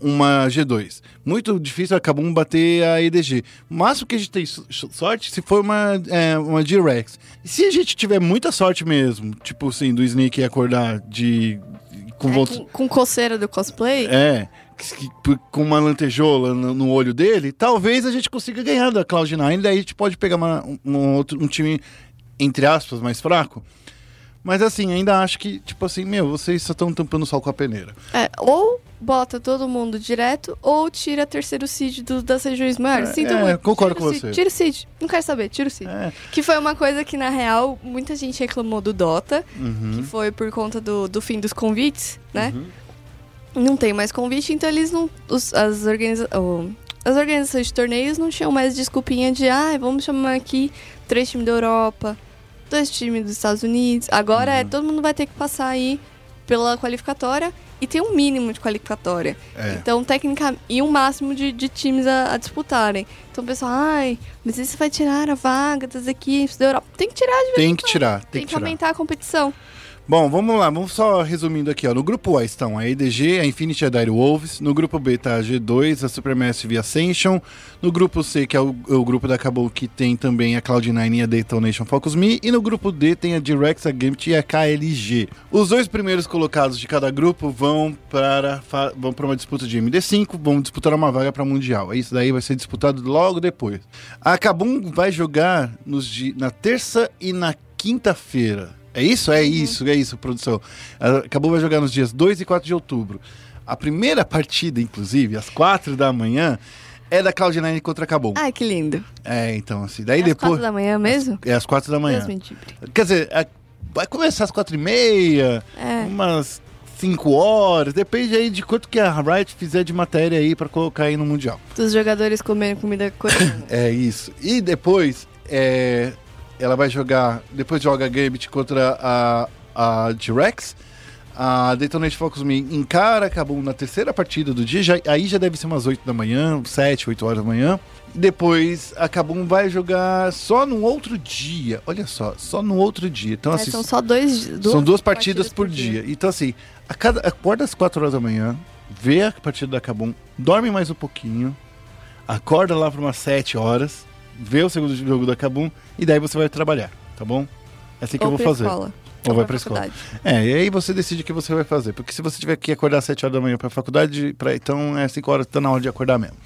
uma G2. Muito difícil acabou um bater a EDG. O máximo que a gente tem so- sorte se for uma, é, uma G-Rex. Se a gente tiver muita sorte mesmo, tipo assim, do Sneak acordar de. com é, vontade. com, com coceira do cosplay. É, que- que- por- com uma lantejola no, no olho dele, talvez a gente consiga ganhar da Cloud9, daí a gente pode pegar uma- um, outro, um time, entre aspas, mais fraco. Mas assim, ainda acho que, tipo assim, meu, vocês só estão tampando o sol com a peneira. É, ou bota todo mundo direto, ou tira terceiro seed do- das regiões maiores. É, Sinto é, muito. concordo Tira com você. Tira o seed. Não quero saber, tira o seed. É. Que foi uma coisa que, na real, muita gente reclamou do Dota, Uhum. que foi por conta do, do fim dos convites, né? Não tem mais convite, então eles não. os- as, organiza o- as organizações de torneios não tinham mais desculpinha de, ah, vamos chamar aqui três times da Europa, dois times dos Estados Unidos. Agora Uhum. é, todo mundo vai ter que passar aí pela qualificatória e tem um mínimo de qualificatória. É. Então, técnica e um máximo de, de times a, a disputarem. Então, o pessoal, ai, mas isso vai tirar a vaga das equipes da Europa. Tem que tirar de vez Tem em que tirar, tem, Tem que que tirar. aumentar a competição. Bom, vamos lá, vamos só resumindo aqui, ó. No grupo A estão a EDG, a Infinity e a Dire Wolves. No grupo B tá a G2, a Supermassive Ascension. No grupo C, que é o, o grupo da Cabo, que tem também a Cloud9 e a Detonation Focus Me. E no grupo D tem a Direx, a Gambit e a KLG. Os dois primeiros colocados de cada grupo vão para, vão para uma disputa de MD5, vão disputar uma vaga para Mundial. Isso daí vai ser disputado logo depois. A Kabum vai jogar nos na terça e na quinta-feira. É isso? É isso, é isso, produção. A Kabum vai jogar nos dias 2 e 4 de outubro. A primeira partida, inclusive, às 4 da manhã, é da Cloud9 contra a Kabum. Ai, que lindo. É, então, assim, daí é às depois. quatro da manhã mesmo? É às 4 da manhã. Deus me. Quer dizer, a- vai começar às 4 e meia, É. umas 5 horas, depende aí de quanto que a Riot fizer de matéria aí pra colocar aí no Mundial. Dos jogadores comendo comida coreana. É isso. E depois, é, ela vai jogar. Depois joga a Gambit contra a, a G-Rex. A Detonate Focus Me encara acabou na terceira partida do dia. já- aí já deve ser umas 8 da manhã, 7, 8 horas da manhã. Depois a Kabum vai jogar só no outro dia. Olha só, só no outro dia. Então, É, assim, são só dois, duas, são duas partidas, por dia. Então, assim, a cada, acorda às 4 horas da manhã, vê a partida da Kabum, dorme mais um pouquinho, acorda lá para umas 7 horas, vê o segundo jogo da Kabum e daí você vai trabalhar, tá bom? É assim que Ou eu vou fazer. escola. Ou vai pra escola. É, e aí você decide o que você vai fazer. Porque se você tiver que acordar às 7 horas da manhã pra faculdade, pra, então é 5 horas, tá na hora de acordar mesmo.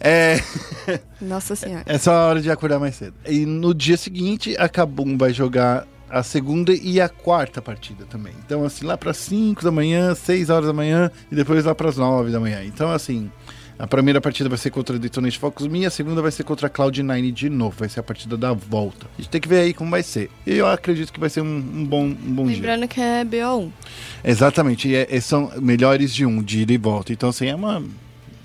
É. Nossa senhora. É só a hora de acordar mais cedo. E no dia seguinte, a Kabum vai jogar a segunda e a quarta partida também. Então, assim, lá para 5 da manhã, 6 horas da manhã e depois lá para as 9 da manhã. Então, assim, a primeira partida vai ser contra a Detonate Focus Me, a segunda vai ser contra a Cloud9 de novo. Vai ser a partida da volta. A gente tem que ver aí como vai ser. E eu acredito que vai ser um, um bom, um bom dia. Lembrando que é BO1. Exatamente. E é- são melhores de um, de ida e volta. Então, assim, é uma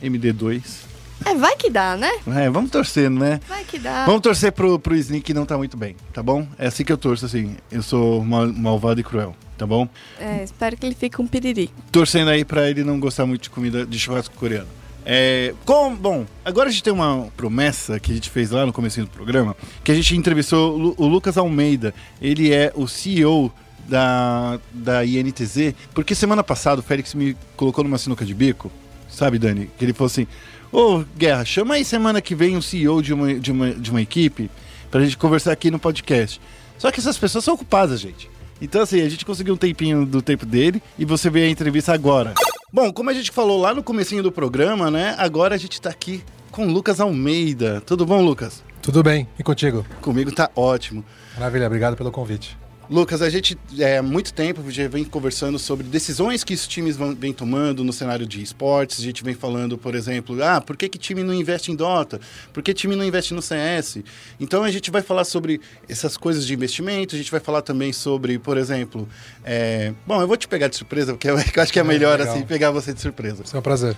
MD2. É, vai que dá, né? É, vamos torcendo, né? Vai que dá. Vamos torcer pro, pro Sneak que não tá muito bem, tá bom? É assim que eu torço, assim. Eu sou mal- malvado e cruel, tá bom? É, espero que ele fique um piriri. Torcendo aí pra ele não gostar muito de comida de churrasco coreano. É, com, bom, agora a gente tem uma promessa que a gente fez lá no começo do programa, que a gente entrevistou o Lu- o Lucas Almeida. Ele é o CEO da, da INTZ, porque semana passada o Félix me colocou numa sinuca de bico, sabe, Dani? Que ele falou assim: Ô, Guerra, chama aí semana que vem o CEO de uma, de uma, de uma equipe pra gente conversar aqui no podcast. Só que essas pessoas são ocupadas, gente. Então, assim, a gente conseguiu um tempinho do tempo dele e você vê a entrevista agora. Bom, como a gente falou lá no comecinho do programa, né? Agora a gente tá aqui com o Lucas Almeida. Tudo bom, Lucas? Tudo bem, e contigo? Comigo tá ótimo. Maravilha, obrigado pelo convite. Lucas, a gente é, há muito tempo já vem conversando sobre decisões que os times vão, vem tomando no cenário de esportes. A gente vem falando, por exemplo, ah, por que, que time não investe em Dota? Por que time não investe no CS? Então a gente vai falar sobre essas coisas de investimento, a gente vai falar também sobre, por exemplo, é, bom, eu vou te pegar de surpresa, porque eu, acho que é É, melhor legal. assim pegar você de surpresa. Isso é um prazer.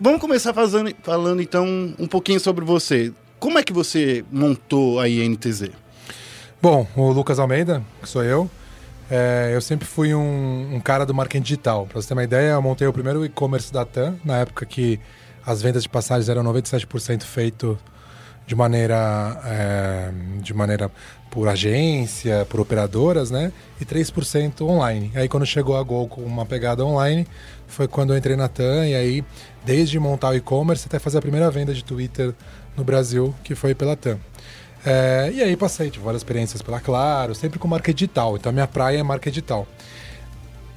Vamos começar fazendo, falando então um pouquinho sobre você. Como é que você montou a INTZ? Bom, o Lucas Almeida, que sou eu, é, eu sempre fui um, um cara do marketing digital. Para você ter uma ideia, eu montei o primeiro e-commerce da TAM, na época que as vendas de passagens eram 97% feito de maneira, é, de maneira por agência, por operadoras, né? E 3% online. Aí quando chegou a Gol com uma pegada online, foi quando eu entrei na TAM e aí, desde montar o e-commerce até fazer a primeira venda de Twitter no Brasil, que foi pela TAM. É, e aí passei, tive várias experiências pela Claro, sempre com marca digital. Então a minha praia é marca digital.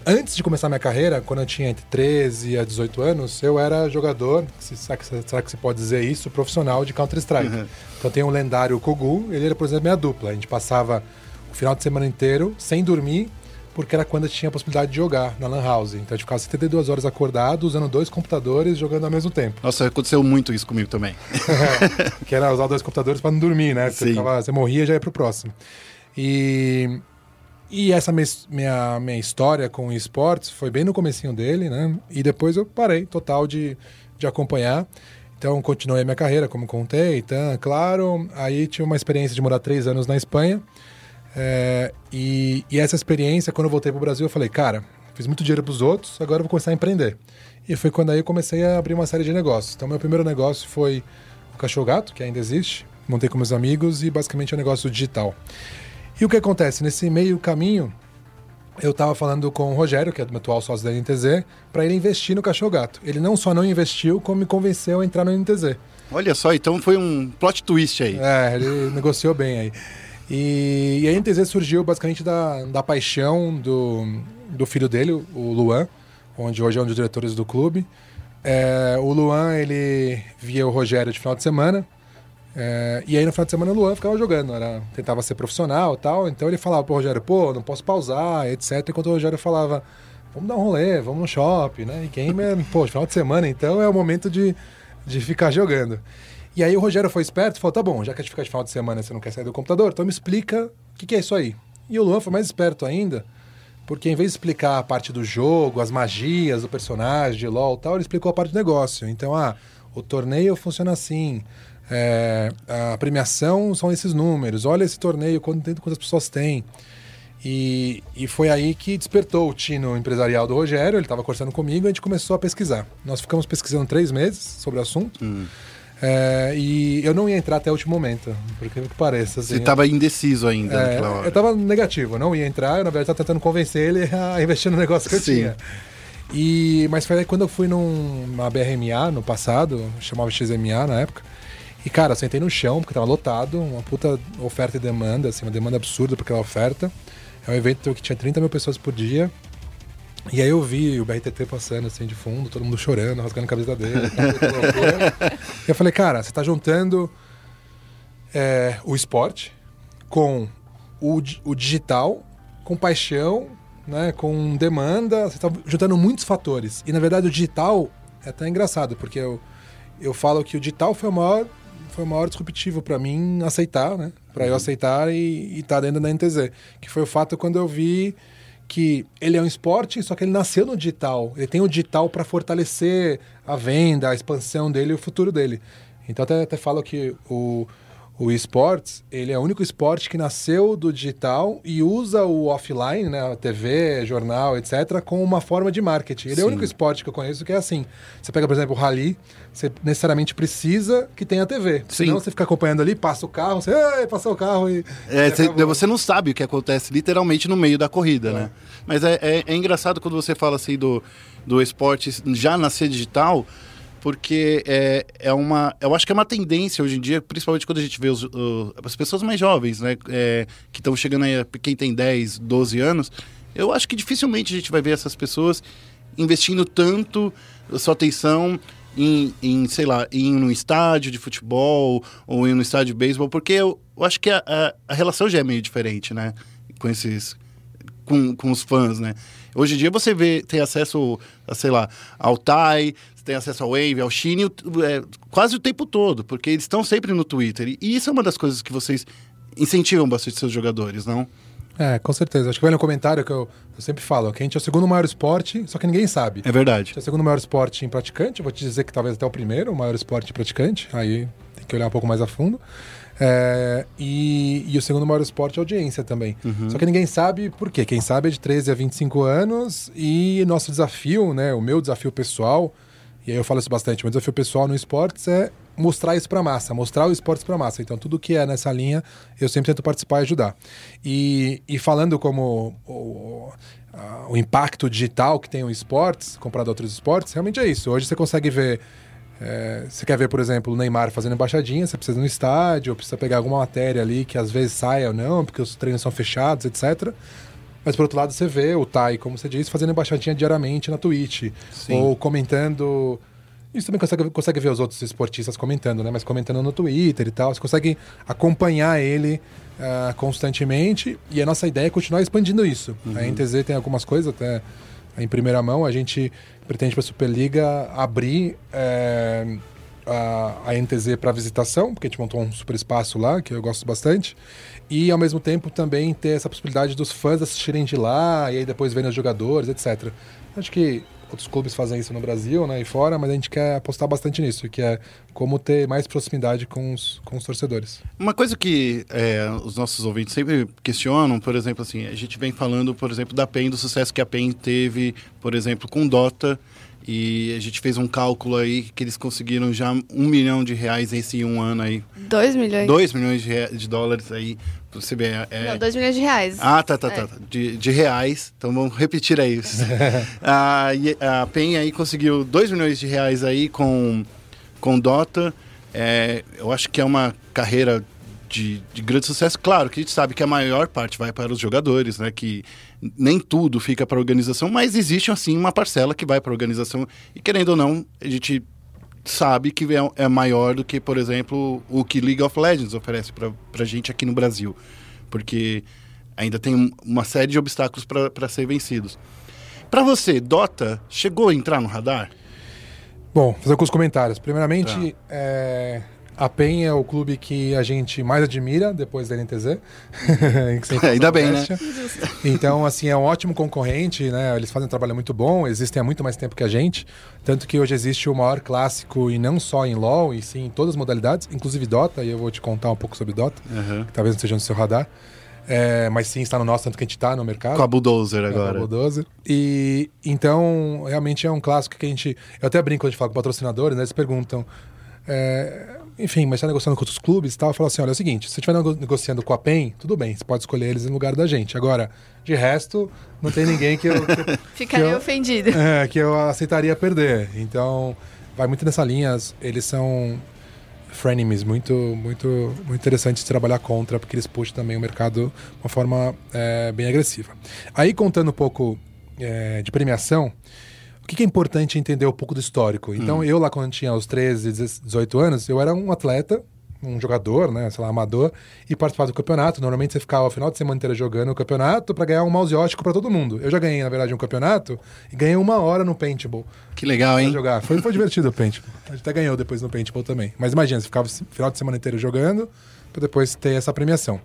Antes de começar minha carreira, quando eu tinha entre 13 a 18 anos, eu era jogador, se- será que, será que se pode dizer isso, profissional de Counter-Strike. Então tem um lendário Kogu, ele era, por exemplo, minha dupla. A gente passava o final de semana inteiro sem dormir, porque era quando eu tinha a possibilidade de jogar na Lan House. Então a gente ficava 72 horas acordado, usando dois computadores, jogando ao mesmo tempo. Nossa, aconteceu muito isso comigo também. que era usar dois computadores para não dormir, né? Você, ficava- você morria e já ia pro próximo. E, e essa minha, minha, minha história com esportes foi bem no comecinho dele, né? E depois eu parei total de, de acompanhar. Então continuei a minha carreira, como contei, então, claro. Aí tive uma experiência de morar três anos na Espanha. É, e, e essa experiência, quando eu voltei pro Brasil, eu falei, cara, fiz muito dinheiro pros outros, agora eu vou começar a empreender. E foi quando aí eu comecei a abrir uma série de negócios. Então, meu primeiro negócio foi o Cachorro Gato, que ainda existe. Montei com meus amigos e basicamente é um negócio digital. E o que acontece? Nesse meio caminho, eu estava falando com o Rogério, que é do meu atual sócio da NTZ, para ele investir no Cachorro Gato. Ele não só não investiu, como me convenceu a entrar no NTZ. Olha só, então foi um plot twist aí. É, ele negociou bem aí. E, e a NTZ surgiu basicamente da, da paixão do, do filho dele, o Luan, onde hoje é um dos diretores do clube. É, o Luan, ele via o Rogério de final de semana. é, e aí no final de semana o Luan ficava jogando, era, tentava ser profissional tal. Então ele falava pro Rogério, pô, não posso pausar, etc. Enquanto o Rogério falava, vamos dar um rolê, vamos no shopping, né? E é, pô, final de semana, então é o momento de, de ficar jogando. E aí o Rogério foi esperto e falou: tá bom, já que a gente fica de final de semana você não quer sair do computador, então me explica o que, que é isso aí. E o Luan foi mais esperto ainda, porque em vez de explicar a parte do jogo, as magias do personagem, de LOL e tal, ele explicou a parte do negócio. Então, ah, o torneio funciona assim. é, a premiação são esses números. Olha esse torneio, quanto, quantas pessoas tem. E, e foi aí que despertou o tino empresarial do Rogério. Ele estava conversando comigo e a gente começou a pesquisar. Nós ficamos pesquisando três meses sobre o assunto. É, e eu não ia entrar até o último momento, porque que pareça. Assim, Você estava indeciso ainda é, naquela hora. eu tava negativo, eu não ia entrar, eu na verdade tava tentando convencer ele a investir no negócio que eu Sim. tinha. E, mas foi aí quando eu fui numa BRMA no passado, chamava XMA na época. E cara, eu sentei no chão, porque tava lotado, uma puta oferta e demanda, assim, uma demanda absurda por aquela oferta. É um evento que tinha 30 mil pessoas por dia. E aí eu vi o BRTT passando assim de fundo, todo mundo chorando, rasgando a cabeça dele. e eu falei, cara, você tá juntando é, o esporte com o, o digital, com paixão, né, com demanda, você está juntando muitos fatores. E na verdade o digital é até engraçado, porque eu, eu falo que o digital foi o maior, foi o maior disruptivo para mim aceitar, né? Para eu aceitar e estar dentro da NTZ. Que foi o fato quando eu vi que ele é um esporte, só que ele nasceu no digital. Ele tem o digital para fortalecer a venda, a expansão dele e o futuro dele. Então até, até falo que o, o esportes, ele é o único esporte que nasceu do digital e usa o offline, né, a TV, jornal, etc, como uma forma de marketing. Ele é o Sim. único esporte que eu conheço que é assim. Você pega, por exemplo, o rally, você necessariamente precisa que tenha TV. Sim. Senão você fica acompanhando ali, passa o carro, você, "Ei, passou o carro e... É, você, você não sabe o que acontece literalmente no meio da corrida, né? Mas é, é- é engraçado quando você fala assim do, do esporte já nascer digital, porque é, é uma. Eu acho que é uma tendência hoje em dia, principalmente quando a gente vê os, as pessoas mais jovens, né? é, que estão chegando aí, quem tem 10, 12 anos. Eu acho que dificilmente a gente vai ver essas pessoas investindo tanto sua atenção em, em, sei lá, em um estádio de futebol ou em um estádio de beisebol, porque eu, eu acho que a, a, a relação já é meio diferente, né? com esses com, com os fãs, né? Hoje em dia você vê, tem acesso, a, sei lá, ao você tem acesso ao Wave, ao Shine, é, quase o tempo todo, porque eles estão sempre no Twitter. E isso é uma das coisas que vocês incentivam bastante seus jogadores, não? É, com certeza. Acho que vai no comentário que eu, eu sempre falo, que a gente é o segundo maior esporte, só que ninguém sabe. É verdade. É o segundo maior esporte em praticante, vou te dizer que talvez até o primeiro, o maior esporte em praticante, aí tem que olhar um pouco mais a fundo. É, e, e o segundo maior esporte é audiência também. Só que ninguém sabe por quê. Quem sabe é de 13 a 25 anos e nosso desafio, né, o meu desafio pessoal, e aí eu falo isso bastante, o meu desafio pessoal no esportes é mostrar isso pra massa, mostrar o esportes pra massa. Então tudo que é nessa linha, eu sempre tento participar e ajudar. E, e falando como o, a- o impacto digital que tem o esportes, comparado a outros esportes, realmente é isso. Hoje você consegue ver é, você quer ver, por exemplo, o Neymar fazendo embaixadinha, você precisa ir no estádio, precisa pegar alguma matéria ali que às vezes saia ou não, porque os treinos são fechados, etc. Mas por outro lado, você vê o Tai, como você disse, fazendo embaixadinha diariamente na Twitch, Sim. ou comentando. Isso também consegue, consegue ver os outros esportistas comentando, né? Mas comentando no Twitter e tal. Você consegue acompanhar ele ah, constantemente. E a nossa ideia é continuar expandindo isso. A NTZ tem algumas coisas, até em primeira mão. A gente pretende para a Superliga abrir eh, a, a NTZ para visitação, porque a gente montou um super espaço lá, que eu gosto bastante. E ao mesmo tempo também ter essa possibilidade dos fãs assistirem de lá e aí depois verem os jogadores, etc. Acho que outros clubes fazem isso no Brasil né, e fora, mas a gente quer apostar bastante nisso, que é como ter mais proximidade com os, com os torcedores. Uma coisa que é, os nossos ouvintes sempre questionam, por exemplo, assim, a gente vem falando, por exemplo, da PEN, do sucesso que a PEN teve, por exemplo, com Dota, e a gente fez um cálculo aí que eles conseguiram já um milhão de reais esse um ano aí, 2 milhões. dois milhões de, de dólares aí, pra você ver. É, Não, 2 milhões de reais. Ah, tá, tá, É. tá. tá. De, de reais. Então vamos repetir aí. a, a PEN aí conseguiu 2 milhões de reais aí com, com Dota. É, eu acho que é uma carreira de, de grande sucesso. Claro que a gente sabe que a maior parte vai para os jogadores, né? Que nem tudo fica para a organização, mas existe assim uma parcela que vai para a organização. E querendo ou não, a gente sabe que é, é maior do que, por exemplo, o que League of Legends oferece para a gente aqui no Brasil. Porque ainda tem um- uma série de obstáculos para ser vencidos. Para você, Dota chegou a entrar no radar? Bom, fazer alguns comentários. Primeiramente, Tá. é, a PEN é o clube que a gente mais admira depois da NTZ. Ainda bem, né? Então, assim, é um ótimo concorrente, né? Eles fazem um trabalho muito bom, existem há muito mais tempo que a gente. Tanto que hoje existe o maior clássico, e não só em LoL, e sim em todas as modalidades, inclusive Dota, e eu vou te contar um pouco sobre Dota, que talvez não seja no seu radar. É, mas sim está no nosso, tanto que a gente está no mercado. Com a Bulldozer É, agora. Double 12. E então, realmente é um clássico que a gente. Eu até brinco quando a gente fala com patrocinadores, né? Eles perguntam. é, enfim, mas está negociando com outros clubes e tal. Eu falo assim: olha, é o seguinte, se você estiver nego- negociando com a PEN, tudo bem, você pode escolher eles em lugar da gente. Agora, de resto, não tem ninguém que eu, que Ficaria que eu- ofendido. é, que eu aceitaria perder. Então, vai muito nessa linha. Eles são frenemies muito, muito, muito interessantes de trabalhar contra, porque eles puxam também o mercado de uma forma é, bem agressiva. Aí, contando um pouco é, de premiação, que que é importante entender um pouco do histórico? Então, eu lá quando tinha os 13, 18 anos, eu era um atleta, um jogador, né, sei lá, amador, e participava do campeonato. Normalmente você ficava o final de semana inteira jogando o campeonato para ganhar um mouse ótico para todo mundo. Eu já ganhei, na verdade, um campeonato e ganhei uma hora no paintball Que legal, hein? jogar. Foi, foi divertido o paintball. A gente até ganhou depois no paintball também. Mas imagina, você ficava o final de semana inteiro jogando para depois ter essa premiação.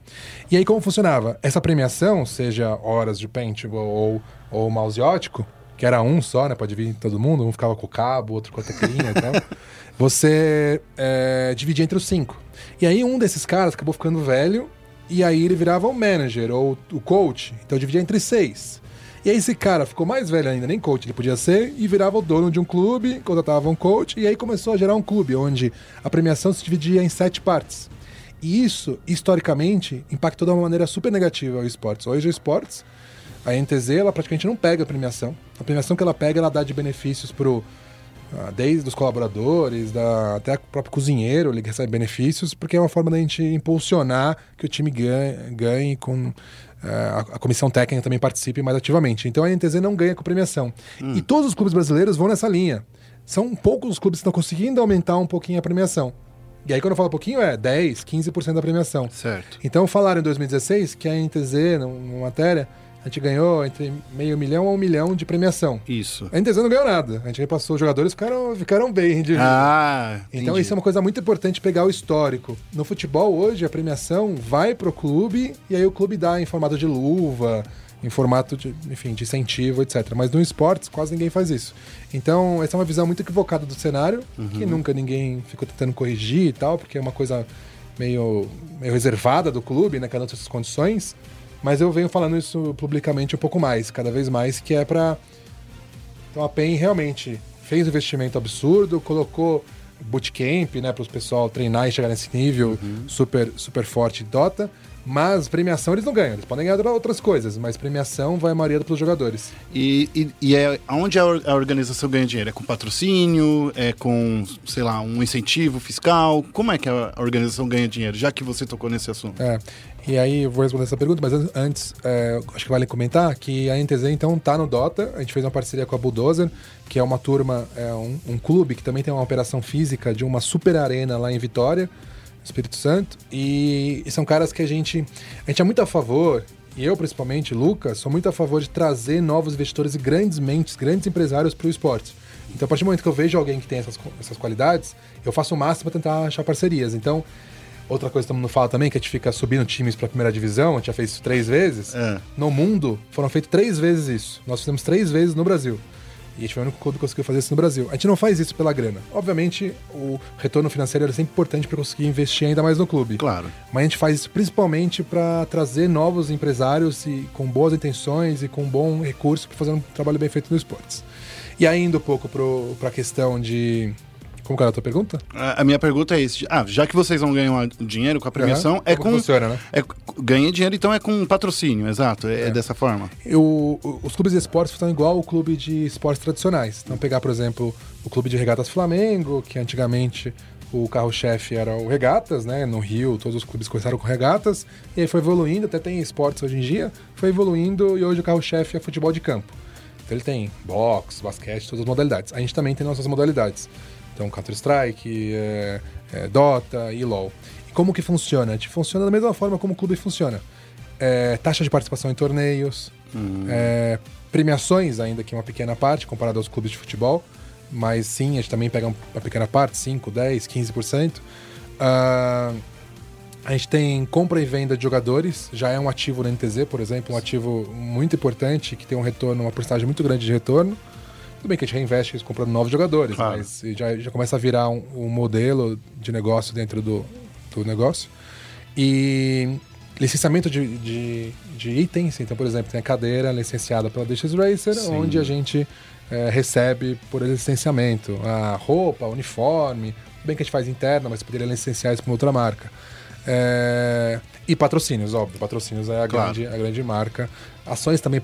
E aí como funcionava? Essa premiação, seja horas de paintball ou, ou mouse ótico, que era um só, né? Pode vir todo mundo, um ficava com o cabo, outro com a teclinha e tal. Você é, dividia entre os cinco. E aí um desses caras acabou ficando velho e aí ele virava o manager ou o coach. Então dividia entre seis. E aí esse cara ficou mais velho ainda, nem coach ele podia ser, e virava o dono de um clube, contratava um coach, e aí começou a gerar um clube, onde a premiação se dividia em sete partes. E isso, historicamente, impactou de uma maneira super negativa o esportes. Hoje o esportes, a NTZ, ela praticamente não pega a premiação. A premiação que ela pega, ela dá de benefícios pro ah, desde os colaboradores, da, até o próprio cozinheiro, ele recebe benefícios, porque é uma forma da gente impulsionar que o time ganhe, ganhe com eh, a, a comissão técnica também participe mais ativamente. Então a NTZ não ganha com premiação. E todos os clubes brasileiros vão nessa linha. São poucos os clubes que estão conseguindo aumentar um pouquinho a premiação. E aí, quando eu falo pouquinho, é 10, 15% da premiação. Certo. Então, falaram em 2016 que a NTZ, numa matéria, a gente ganhou entre meio milhão a um milhão de premiação. Isso. A NTZ não ganhou nada. A gente repassou, os jogadores ficaram, ficaram bem de. Ah, Então entendi. isso é uma coisa muito importante pegar o histórico. No futebol hoje a premiação vai pro clube e aí o clube dá em formato de luva, em formato de, enfim, de incentivo, etc. Mas no esportes quase ninguém faz isso. Então essa é uma visão muito equivocada do cenário, que nunca ninguém ficou tentando corrigir e tal, porque é uma coisa meio, meio reservada do clube, né, cada essas condições. Mas eu venho falando isso publicamente um pouco mais, cada vez mais, que é pra então a PEN realmente fez um investimento absurdo, colocou bootcamp, né, para os pessoal treinar e chegar nesse nível super, super forte Dota. Mas premiação eles não ganham, eles podem ganhar outras coisas, mas premiação vai a maioria para os jogadores. E, e, e é onde a organização ganha dinheiro? É com patrocínio? É com, sei lá, um incentivo fiscal? Como é que a organização ganha dinheiro, já que você tocou nesse assunto? É, e aí eu vou responder essa pergunta, mas an- antes, é, acho que vale comentar que a NTZ então tá no Dota, a gente fez uma parceria com a Bulldozer, que é uma turma, é um, um clube que também tem uma operação física de uma super arena lá em Vitória, Espírito Santo, e, e são caras que a gente, a gente é muito a favor, e eu principalmente, Lucas, sou muito a favor de trazer novos investidores e grandes mentes, grandes empresários para o esporte. Então, a partir do momento que eu vejo alguém que tem essas, essas qualidades, eu faço o máximo para tentar achar parcerias. Então, Outra coisa que todo mundo fala também, que a gente fica subindo times pra primeira divisão, a gente já fez isso três vezes. É. No mundo, foram feitos três vezes isso. Nós fizemos três vezes no Brasil. E a gente foi o único clube que conseguiu fazer isso no Brasil. A gente não faz isso pela grana. Obviamente, o retorno financeiro é sempre importante para conseguir investir ainda mais no clube. Claro. Mas a gente faz isso principalmente para trazer novos empresários e com boas intenções e com bom recurso para fazer um trabalho bem feito no esportes. E aí, indo um pouco para a questão de. Como que era a tua pergunta? A, a minha pergunta é isso. Ah, já que vocês não ganham a- dinheiro com a premiação, Aham. é Como com. funciona, né? É, ganha dinheiro, então é com patrocínio, exato. É, dessa forma. Eu- os clubes de esportes funcionam igual o clube de esportes tradicionais. Então, pegar, por exemplo, o clube de regatas Flamengo, que antigamente o carro-chefe era o Regatas, né? No Rio, todos os clubes começaram com regatas, e aí foi evoluindo, até tem esportes hoje em dia, foi evoluindo e hoje o carro-chefe é futebol de campo. Então ele tem boxe, basquete, todas as modalidades. A gente também tem nossas modalidades. Então Counter-Strike, é, é, Dota e LoL. E como que funciona? A gente funciona da mesma forma como o clube funciona. É, taxa de participação em torneios, é, premiações ainda que uma pequena parte comparado aos clubes de futebol, mas sim, a gente também pega um- uma pequena parte, 5, 10, 15%. Ah, a gente tem compra e venda de jogadores, já é um ativo na NTZ, por exemplo, um ativo muito importante, que tem um retorno, uma porcentagem muito grande de retorno. Tudo bem que a gente reinveste isso comprando novos jogadores, Claro. mas já, já começa a virar um, um modelo de negócio dentro do, do negócio. E licenciamento de, de, de itens, então, por exemplo, tem a cadeira licenciada pela DX Racer, Sim. onde a gente eh, recebe por licenciamento a roupa, uniforme, tudo bem que a gente faz interna, mas poderia licenciar isso para outra marca. É, e patrocínios, óbvio. Patrocínios é a, Claro. grande, a grande marca. Ações também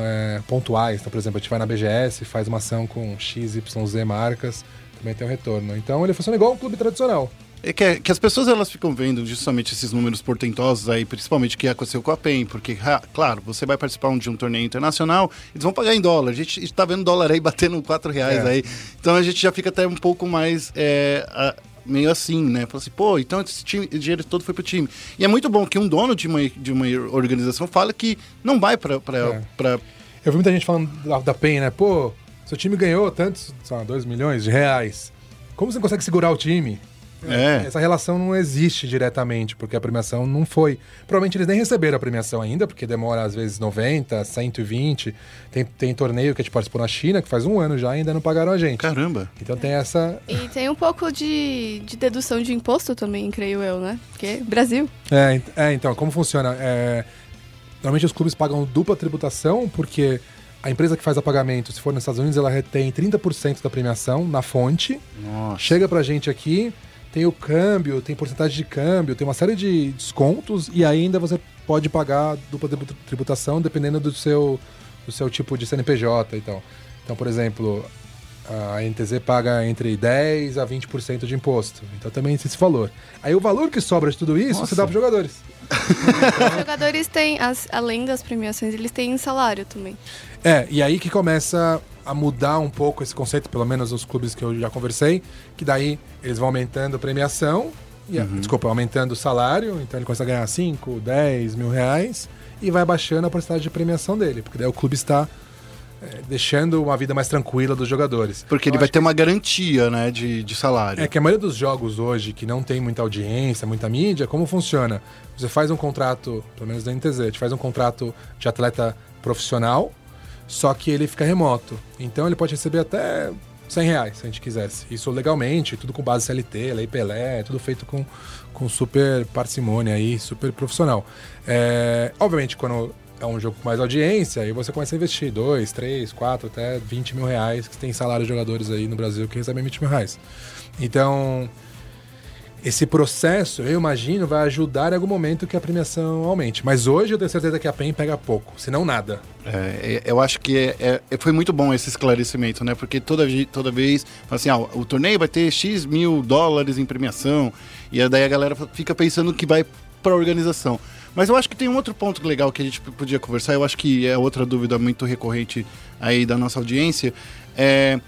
é, pontuais. Então, por exemplo, a gente vai na BGS, faz uma ação com XYZ marcas, também tem um retorno. Então ele funciona igual um clube tradicional. É que, que as pessoas elas ficam vendo justamente esses números portentosos aí, principalmente que aconteceu com a PEN, porque, ah, claro, você vai participar de um torneio internacional, eles vão pagar em dólar. A gente está vendo dólar aí batendo 4 reais É. aí. Então a gente já fica até um pouco mais. é, a- meio assim, né? Fala assim, pô, então esse time- esse dinheiro todo foi pro time. E é muito bom que um dono de uma, de uma organização fala que não vai pra. pra, É. pra- Eu vi muita gente falando da, da PEN, né? Pô, seu time ganhou tantos, sei lá, 2 milhões de reais. Como você não consegue segurar o time? É. Essa relação não existe diretamente, porque a premiação não foi. Provavelmente eles nem receberam a premiação ainda, porque demora às vezes 90, 120. Tem, tem torneio que a gente participou na China, que faz um ano já e ainda não pagaram a gente. Caramba. Então tem essa. E tem um pouco de, de dedução de imposto também, creio eu, né? Porque Brasil. É, é, então, como funciona? É, normalmente os clubes pagam dupla tributação, porque a empresa que faz a pagamento, se for nos Estados Unidos, ela retém 30% da premiação na fonte. Nossa. Chega pra gente aqui, tem o câmbio, tem porcentagem de câmbio, tem uma série de descontos e ainda você pode pagar dupla tribu- tributação dependendo do seu, do seu tipo de CNPJ e tal. Então, por exemplo, a NTZ paga entre 10% a 20% de imposto. Então também tem esse valor. Aí o valor que sobra de tudo isso, Nossa. você dá para jogadores. Os jogadores têm, as- além das premiações, eles têm salário também. É, e aí que começa a mudar um pouco esse conceito, pelo menos os clubes que eu já conversei, que daí eles vão aumentando a premiação, e, Uhum. desculpa, aumentando o salário, então ele começa a ganhar 5, 10 mil reais e vai baixando a porcentagem de premiação dele, porque daí o clube está é, deixando uma vida mais tranquila dos jogadores. Porque ele Eu vai ter uma garantia, né, de, de salário. é que a maioria dos jogos hoje, que não tem muita audiência, muita mídia, como funciona? Você faz um contrato, pelo menos da NTZ, a gente faz um contrato de atleta profissional, só que ele fica remoto. Então ele pode receber até 100 reais, se a gente quisesse. Isso legalmente, tudo com base CLT, lei Pelé, tudo feito com, com super parcimônia aí, super profissional. É, obviamente, quando é um jogo com mais audiência, aí você começa a investir 2, 3, 4, até 20 mil reais, que tem salário de jogadores aí no Brasil que recebem 20 mil reais. Então, esse processo, eu imagino, vai ajudar em algum momento que a premiação aumente. Mas hoje eu tenho certeza que a PEN pega pouco, se não nada. É, é, eu acho que é, é- foi muito bom esse esclarecimento, né? Porque toda, toda vez, assim, ah, o torneio vai ter X mil dólares em premiação, e daí a galera fica pensando que vai para a organização. Mas eu acho que tem um outro ponto legal que a gente podia conversar, eu acho que é outra dúvida muito recorrente aí da nossa audiência, é...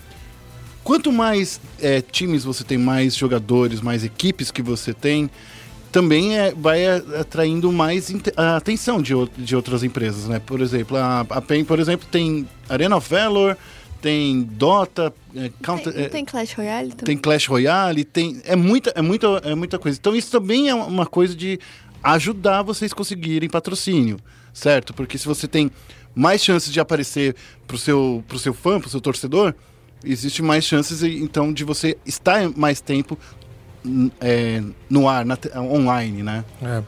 Quanto mais é, times você tem, mais jogadores, mais equipes que você tem, também é, vai atraindo mais a atenção de, de outras empresas, né? Por exemplo, a, a PEN, por exemplo, tem Arena of Valor, tem Dota, é, Counter, Tem, é, tem Clash Royale também? tem Clash Royale, tem é muita, é muita, é muita coisa. Então isso também é uma coisa de ajudar vocês conseguirem patrocínio, certo? Porque se você tem mais chances de aparecer pro seu, pro seu fã, pro seu torcedor, existe mais chances então de você estar mais tempo n- é, no ar, na online, né? É.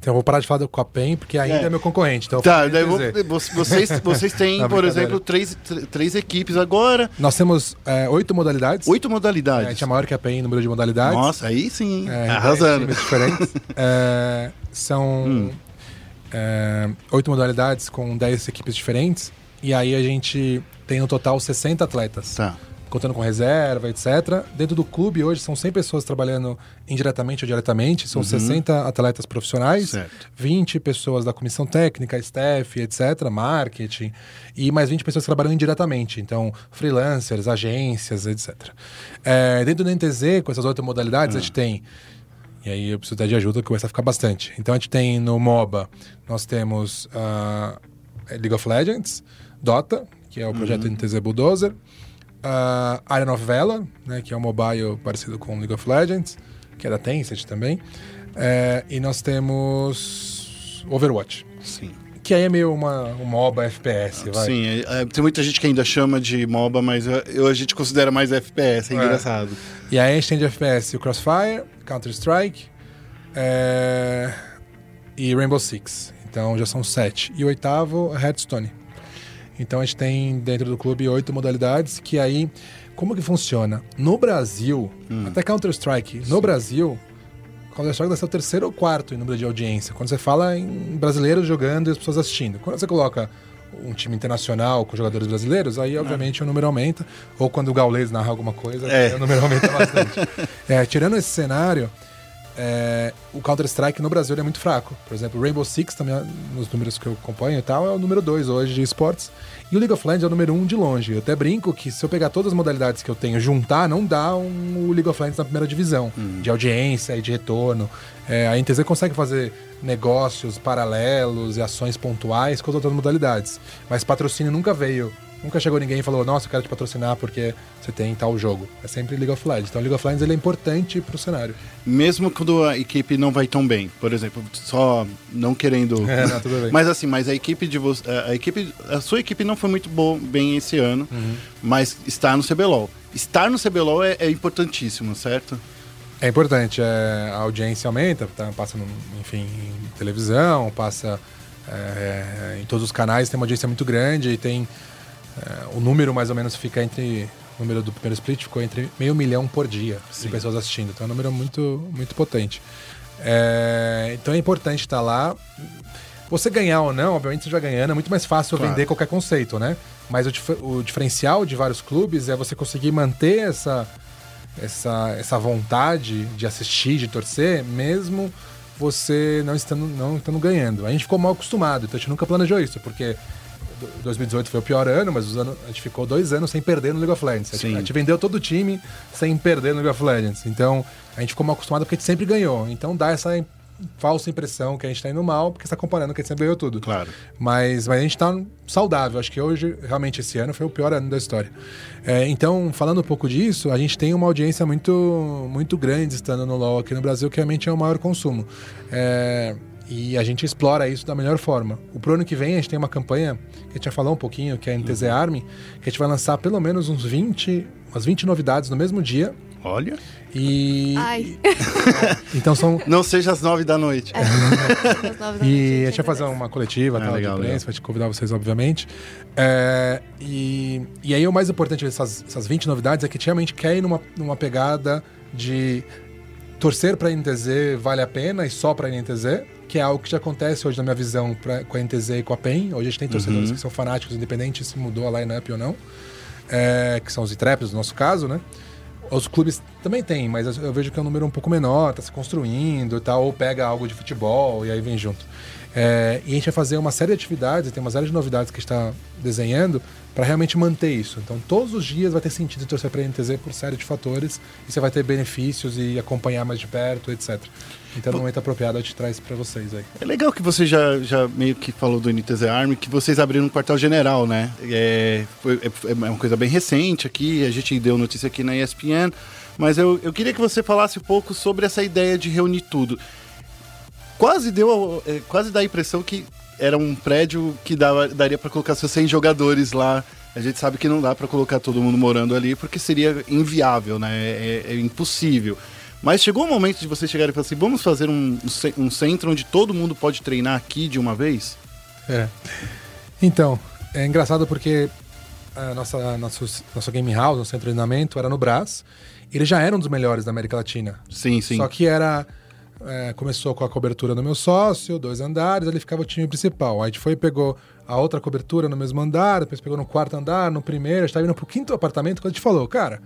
Então eu vou parar de falar com a PEN, porque ainda é, É. meu concorrente. Então Tá, vou vocês, vocês têm, por exemplo, três, tr- três equipes agora, Nós temos é, oito modalidades. oito É, a modalidades. gente é maior que a PEN em número de modalidades. Nossa, aí sim? É, em arrasando. diferentes. É, são Hum. é, oito modalidades com 10 equipes diferentes. E aí a gente tem no total 60 atletas. Tá. Contando com reserva, etc. Dentro do clube hoje são 100 pessoas trabalhando indiretamente ou diretamente. São 60 atletas profissionais. Uhum. Certo. 20 pessoas da comissão técnica, staff, etc., marketing, e mais 20 pessoas que trabalham indiretamente, então freelancers, agências, etc. É, dentro do NTZ, com essas outras modalidades, a gente tem. E aí eu preciso de ajuda, que começa a ficar bastante. Então a gente tem no MOBA, nós temos ah, League of Legends, Dota, que é o projeto NTZ Bulldozer, Iron of Valor, né, que é um mobile parecido com League of Legends, que é da Tencent também. É, e nós temos Overwatch, Sim. que aí é meio uma, um MOBA FPS, vai. Sim, é, é, tem muita gente que ainda chama de MOBA, mas eu, eu- a gente considera mais FPS, é, É. engraçado. E aí a gente tem de FPS o Crossfire, Counter-Strike é, e Rainbow Six. Então já são sete. E o oitavo é Hearthstone. Então a gente tem dentro do clube oito modalidades que aí... Como que funciona? No Brasil, até Counter-Strike, no Brasil, Counter-Strike deve ser o terceiro ou quarto em número de audiência. Quando você fala em brasileiros jogando e as pessoas assistindo. Quando você coloca um time internacional com jogadores brasileiros, aí obviamente o número aumenta. Ou quando o Gaules narra alguma coisa, É. o número aumenta bastante. É, tirando esse cenário, é, o Counter-Strike no Brasil é muito fraco. Por exemplo, o Rainbow Six, também, nos números que eu acompanho e tal, é o número 2 hoje de esportes. E o League of Legends é o número 1 um de longe. Eu até brinco que se eu pegar todas as modalidades que eu tenho juntar, não dá um, o League of Legends na primeira divisão, de audiência e de retorno. É, a NTZ consegue fazer negócios paralelos e ações pontuais com as outras modalidades. Mas patrocínio nunca veio. Nunca chegou ninguém e falou, nossa, eu quero te patrocinar porque você tem tal jogo. É sempre League of Legends. Então, League of Legends ele é importante pro cenário. Mesmo quando a equipe não vai tão bem, por exemplo, só não querendo. É, não, tudo bem. mas assim, mas a equipe de você. A equipe. A sua equipe não foi muito bom, bem esse ano, Uhum. mas está no CBLOL. Estar no CBLOL é, é importantíssimo, certo? É importante, é, a audiência aumenta, tá, passa, no, enfim, em televisão, passa é, em todos os canais, tem uma audiência muito grande e tem é, o número mais ou menos fica entre o número do primeiro split ficou entre meio milhão por dia de pessoas assistindo, então é um número muito muito potente. É, então é importante estar lá. Você ganhar ou não, obviamente você já ganhando, é muito mais fácil Claro. vender qualquer conceito, né? Mas o, dif- o diferencial de vários clubes é você conseguir manter essa, essa, essa vontade de assistir, de torcer, mesmo você não estando, não estando ganhando. A gente ficou mal acostumado, então a gente nunca planejou isso, porque 2018 foi o pior ano, mas os anos, a gente ficou dois anos sem perder no League of Legends. A gente, a gente vendeu todo o time sem perder no League of Legends. Então, a gente ficou mal acostumado porque a gente sempre ganhou. Então, dá essa falsa impressão que a gente tá indo mal, porque você tá comparando que a gente sempre ganhou tudo. Claro. Mas, mas a gente tá saudável. Acho que hoje, realmente, esse ano foi o pior ano da história. É, então, falando um pouco disso, a gente tem uma audiência muito, muito grande estando no LoL aqui no Brasil, que realmente é o maior consumo. É, e a gente explora isso da melhor forma. O pro ano que vem, a gente tem uma campanha, que a gente já falou um pouquinho, que é a NTZ Army, que a gente vai lançar pelo menos uns 20, umas 20 novidades no mesmo dia. Olha. E. Ai. Então são. Não seja às nove da noite. Às nove da noite, E a gente vai fazer uma coletiva, Ah, tal, legal, de legal. imprensa, vai te convidar vocês, obviamente. É, e, e aí o mais importante dessas essas 20 novidades é que a gente realmente quer ir numa, numa pegada de torcer pra NTZ vale a pena e só pra NTZ, que é algo que já acontece hoje na minha visão pra, com a NTZ e com a PEN. Hoje a gente tem torcedores que são fanáticos, independente se mudou a line-up ou não, é, que são os intrépidos no nosso caso, né? Os clubes também têm, mas eu vejo que é um número um pouco menor, tá se construindo e tal, ou pega algo de futebol e aí vem junto. É, e a gente vai fazer uma série de atividades, tem uma série de novidades que está desenhando para realmente manter isso. Então, todos os dias vai ter sentido torcer para a NTZ por série de fatores e você vai ter benefícios e acompanhar mais de perto, etc. Então, no momento apropriado, a gente traz para vocês aí. É legal que você já, já meio que falou do NTZ Army, que vocês abriram um quartel-general, né? É, foi- é, é uma coisa bem recente aqui, a gente deu notícia aqui na ESPN, mas eu, eu queria que você falasse um pouco sobre essa ideia de reunir tudo. Quase deu, é, quase dá a impressão que era um prédio que dava, daria para colocar seus 100 jogadores lá. A gente sabe que não dá para colocar todo mundo morando ali, porque seria inviável, né? É, é impossível. Mas chegou o momento de vocês chegarem e falar assim: vamos fazer um, um ce- centro onde todo mundo pode treinar aqui de uma vez? É. Então, é engraçado porque a nossa, nosso, nosso game house, nosso centro de treinamento, era no Brás. Ele já era um dos melhores da América Latina. Sim, sim. Só que era. É, começou com a cobertura do meu sócio, dois andares, ali ficava o time principal. Aí a gente foi e pegou a outra cobertura no mesmo andar, depois pegou no quarto andar, no primeiro, a gente tava indo pro quinto apartamento, quando a gente falou, cara,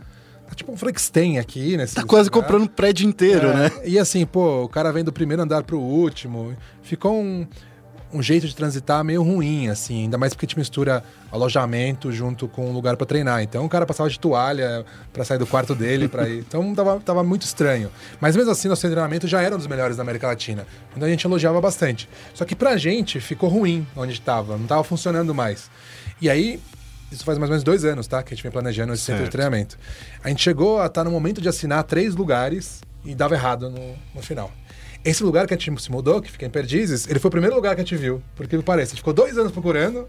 tá tipo um Flexten aqui, nesse Tá quase lugar. comprando um prédio inteiro, É, né? E assim, pô, o cara vem do primeiro andar pro último. Ficou um, um jeito de transitar meio ruim, assim. Ainda mais porque te mistura alojamento junto com um lugar pra treinar. Então o cara passava de toalha pra sair do quarto dele para ir. Então tava, tava muito estranho. Mas mesmo assim, nosso treinamento já era um dos melhores da América Latina. Então a gente elogiava bastante. Só que pra gente ficou ruim onde tava. Não tava funcionando mais. E aí, isso faz mais ou menos dois anos, tá? Que a gente vem planejando esse centro de Certo. treinamento. A gente chegou a estar no momento de assinar três lugares e dava errado no, no final. Esse lugar que a gente se mudou, que fica em Perdizes, ele foi o primeiro lugar que a gente viu. Porque me parece, a gente ficou dois anos procurando.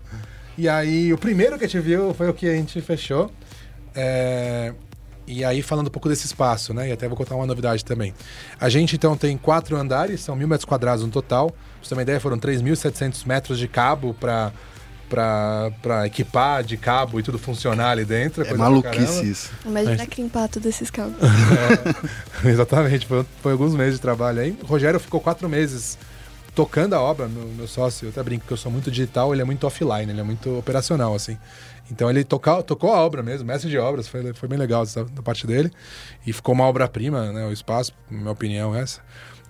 E aí, o primeiro que a gente viu foi o que a gente fechou. É, E aí, falando um pouco desse espaço, né? E até vou contar uma novidade também. A gente, então, tem quatro andares, são mil metros quadrados no total. Pra você ter uma ideia, foram 3.700 metros de cabo para para equipar de cabo e tudo funcionar ali dentro. É coisa pra maluquice isso. Imagina crimpar todos esses cabos. Exatamente, foi, foi alguns meses de trabalho aí. O Rogério ficou quatro meses tocando a obra, meu, meu sócio, eu até brinco que eu sou muito digital, ele é muito offline, ele é muito operacional, assim. Então ele toca, tocou a obra mesmo, mestre de obras, foi, foi bem legal essa, da parte dele. E ficou uma obra-prima, né, o espaço, na minha opinião, essa.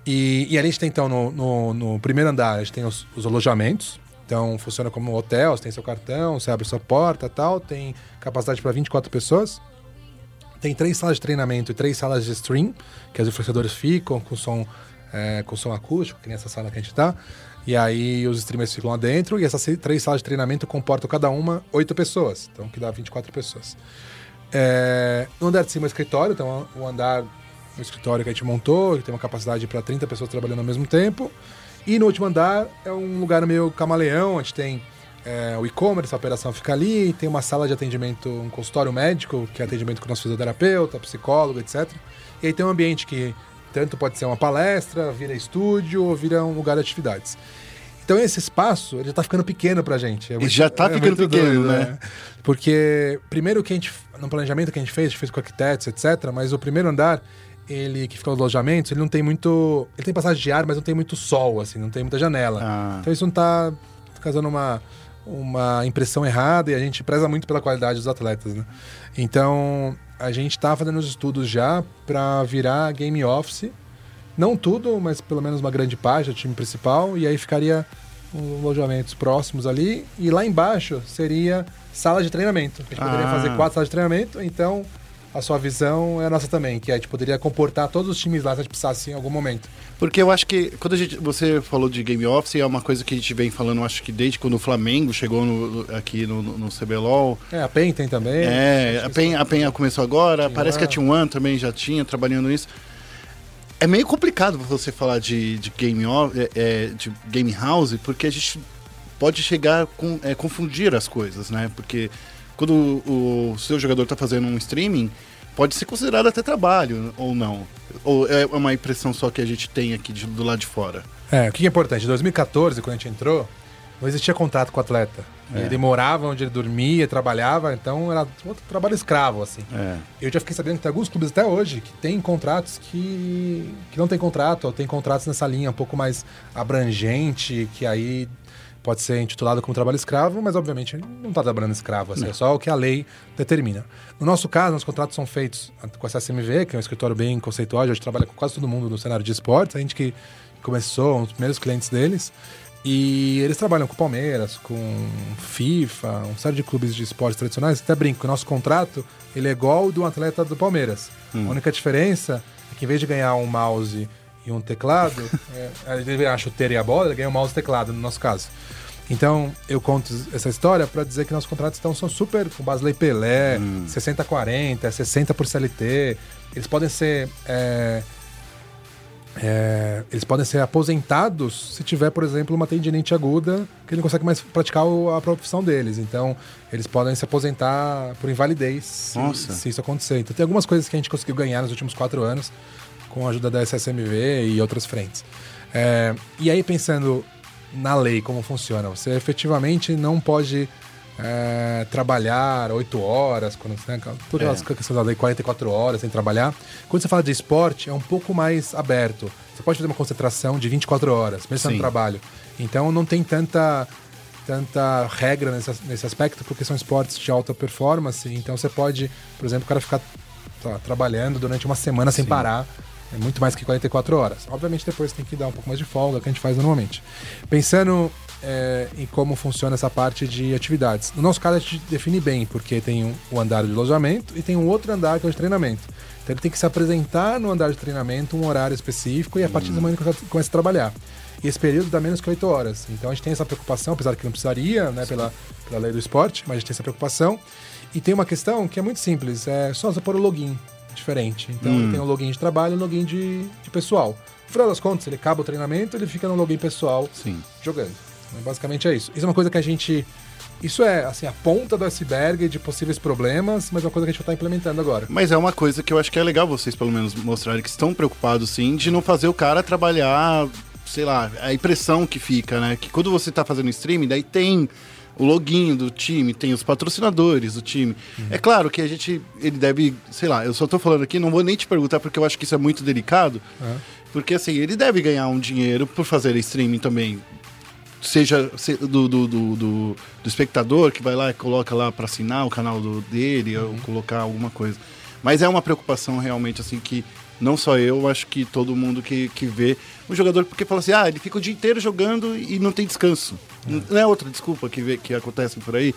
E, e ali a gente tem, então, no, no, no primeiro andar, a gente tem os, os alojamentos. Então funciona como um hotel, você tem seu cartão, você abre sua porta tal, tem capacidade para 24 pessoas. Tem três salas de treinamento e três salas de stream, que os influenciadores ficam com som, é, com som acústico, que nem essa sala que a gente tá. E aí os streamers ficam lá dentro, e essas três salas de treinamento comportam cada uma oito pessoas, então que dá 24 pessoas. É, no andar de cima é o escritório, então o andar o escritório que a gente montou, que tem uma capacidade para 30 pessoas trabalhando ao mesmo tempo. E no último andar é um lugar meio camaleão, onde tem é, o e-commerce, a operação fica ali, tem uma sala de atendimento, um consultório médico, que é atendimento com o nosso fisioterapeuta, psicólogo, etc. E aí tem um ambiente que tanto pode ser uma palestra, vira estúdio ou vira um lugar de atividades. Então esse espaço ele já tá ficando pequeno pra gente. É E já tá ficando muito pequeno, né? Porque primeiro que a gente, no planejamento que a gente fez, a gente fez com arquitetos, etc. Mas o primeiro andar, ele que fica nos alojamentos, ele não tem muito. Ele tem passagem de ar, mas não tem muito sol, assim, não tem muita janela. Ah. Então isso não tá causando uma, uma impressão errada e a gente preza muito pela qualidade dos atletas, né? Então a gente tá fazendo os estudos já para virar game office. Não tudo, mas pelo menos uma grande parte do time principal. E aí ficaria com alojamentos próximos ali. E lá embaixo seria sala de treinamento. A gente poderia Ah. fazer quatro salas de treinamento, então a sua visão é a nossa também, que a gente poderia comportar todos os times lá se a gente precisasse em algum momento. Porque eu acho que quando a gente, você falou de game office, é uma coisa que a gente vem falando, acho que desde quando o Flamengo chegou no- aqui no, no, no CBLOL. É, a PEN tem também. É, a Penha, a Penha começou agora, T1. parece que a T1 também já tinha trabalhando isso. É meio complicado você falar de, de game é, é, de game house, porque a gente pode chegar com é, confundir as coisas, né? Porque quando o, o seu jogador está fazendo um streaming, pode ser considerado até trabalho ou não. Ou é uma impressão só que a gente tem aqui de- do lado de fora. É, o que é importante? Em 2014, quando a gente entrou, não existia contrato com o atleta. É. Ele morava onde ele dormia, trabalhava, então era outro trabalho escravo, assim. É. Eu já fiquei sabendo que tem alguns clubes até hoje que tem contratos que, que não tem contrato, ou tem contratos nessa linha um pouco mais abrangente, que aí pode ser intitulado como trabalho escravo, mas obviamente não está trabalhando escravo, assim, é só o que a lei determina. No nosso caso, os contratos são feitos com a CSMV, que é um escritório bem conceitual, a gente trabalha com quase todo mundo no cenário de esportes, a gente que começou, um dos primeiros clientes deles, e eles trabalham com Palmeiras, com FIFA, um série de clubes de esportes tradicionais. Até brinco, o nosso contrato ele é igual ao do atleta do Palmeiras. A única diferença é que em vez de ganhar um mouse e um teclado, é, ele ganha a chuteira e a bola, ele ganha um mouse e teclado, no nosso caso. Então, eu conto essa história para dizer que nossos contratos estão, são super com Basley Pelé, 60-40, 60 por CLT. Eles podem ser é, é, eles podem ser aposentados se tiver, por exemplo, uma tendinite aguda que ele não consegue mais praticar o- a profissão deles. Então, eles podem se aposentar por invalidez se, se isso acontecer. Então, tem algumas coisas que a gente conseguiu ganhar nos últimos quatro anos com a ajuda da SSMV e outras frentes. É, e aí, pensando na lei, como funciona, você efetivamente não pode é, trabalhar oito horas, quando né, todas as questões da lei, 44 horas sem trabalhar. Quando você fala de esporte, é um pouco mais aberto. Você pode fazer uma concentração de 24 horas, mesmo Sim. no trabalho. Então não tem tanta tanta regra nesse, nesse aspecto, porque são esportes de alta performance. Então você pode, por exemplo, o cara ficar lá, trabalhando durante uma semana sem parar. É muito mais que 44 horas. Obviamente depois tem que dar um pouco mais de folga, que a gente faz normalmente. Pensando é, em como funciona essa parte de atividades. No nosso caso, a gente define bem, porque tem um, o andar de alojamento e tem um outro andar que é o de treinamento. Então ele tem que se apresentar no andar de treinamento, um horário específico, e a partir do momento que começa a trabalhar. E esse período dá menos que 8 horas. Então a gente tem essa preocupação, apesar que não precisaria, né, pela, pela lei do esporte, mas a gente tem essa preocupação. E tem uma questão que é muito simples, é só você pôr o login diferente. Então ele tem um login de trabalho e um login de, de pessoal. No final das contas, ele acaba o treinamento, ele fica no login pessoal Sim. jogando. Então, Basicamente é isso. Isso é uma coisa que a gente. Isso é assim, a ponta do iceberg de possíveis problemas, mas é uma coisa que a gente está implementando agora. Mas é uma coisa que eu acho que é legal vocês, pelo menos, mostrarem que estão preocupados, sim, de não fazer o cara trabalhar, sei lá, a impressão que fica, né? Que quando você tá fazendo streaming, daí tem o login do time, tem os patrocinadores do time. É claro que a gente, ele deve, sei lá, eu só tô falando aqui, não vou nem te perguntar porque eu acho que isso é muito delicado, porque assim, ele deve ganhar um dinheiro por fazer streaming também. Seja se- do, do, do, do- do espectador que vai lá e coloca lá para assinar o canal do, dele ou colocar alguma coisa. Mas é uma preocupação realmente assim que não só eu, acho que todo mundo que, que vê o jogador, porque fala assim, ah, ele fica o dia inteiro jogando e não tem descanso. Não é outra desculpa que, vê, que acontece por aí.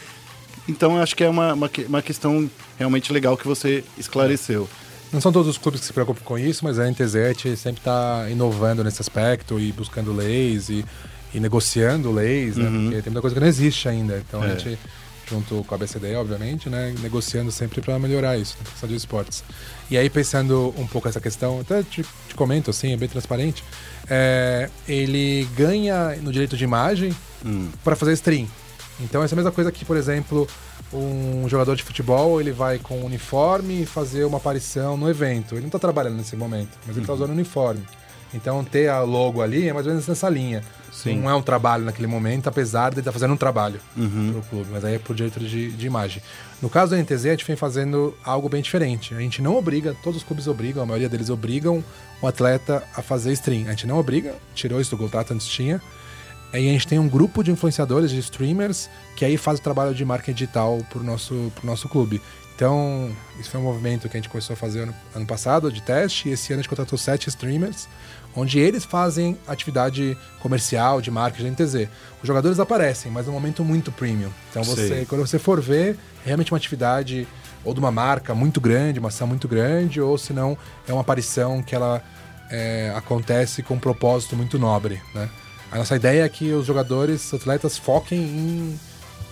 Então acho que é uma, uma, uma questão realmente legal que você esclareceu. Não são todos os clubes que se preocupam com isso, mas a NTZ sempre está inovando nesse aspecto e buscando leis e, e negociando leis, né? Porque tem muita coisa que não existe ainda. Então a É. gente, junto com a BCD, obviamente, né? Negociando sempre para melhorar isso, na questão de esportes. E aí, pensando um pouco essa questão, até te, te comento assim, é bem transparente, é, ele ganha no direito de imagem para fazer stream. Então essa é a mesma coisa que, por exemplo, um jogador de futebol ele vai com um uniforme e fazer uma aparição no evento. Ele não está trabalhando nesse momento, mas ele está usando o uniforme. Então ter a logo ali é mais ou menos nessa linha. Sim. Não é um trabalho naquele momento, apesar de estar fazendo um trabalho pro clube, mas aí é por direito de, de imagem. No caso da NTZ, a gente vem fazendo algo bem diferente. A gente não obriga, todos os clubes obrigam, a maioria deles obrigam o atleta a fazer stream. A gente não obriga, tirou isso do contrato, antes tinha. Aí a gente tem um grupo de influenciadores, de streamers, que aí faz o trabalho de marketing digital pro nosso, pro nosso clube. Então, isso foi um movimento que a gente começou a fazer ano, ano passado, de teste, e esse ano a gente contratou sete streamers, onde eles fazem atividade comercial, de marketing, de NTZ. Os jogadores aparecem, mas num momento muito premium. Então, você, Sei. quando você for ver, é realmente uma atividade ou de uma marca muito grande, uma ação muito grande, ou se não, é uma aparição que ela é, acontece com um propósito muito nobre, né? A nossa ideia é que os jogadores, os atletas, foquem em,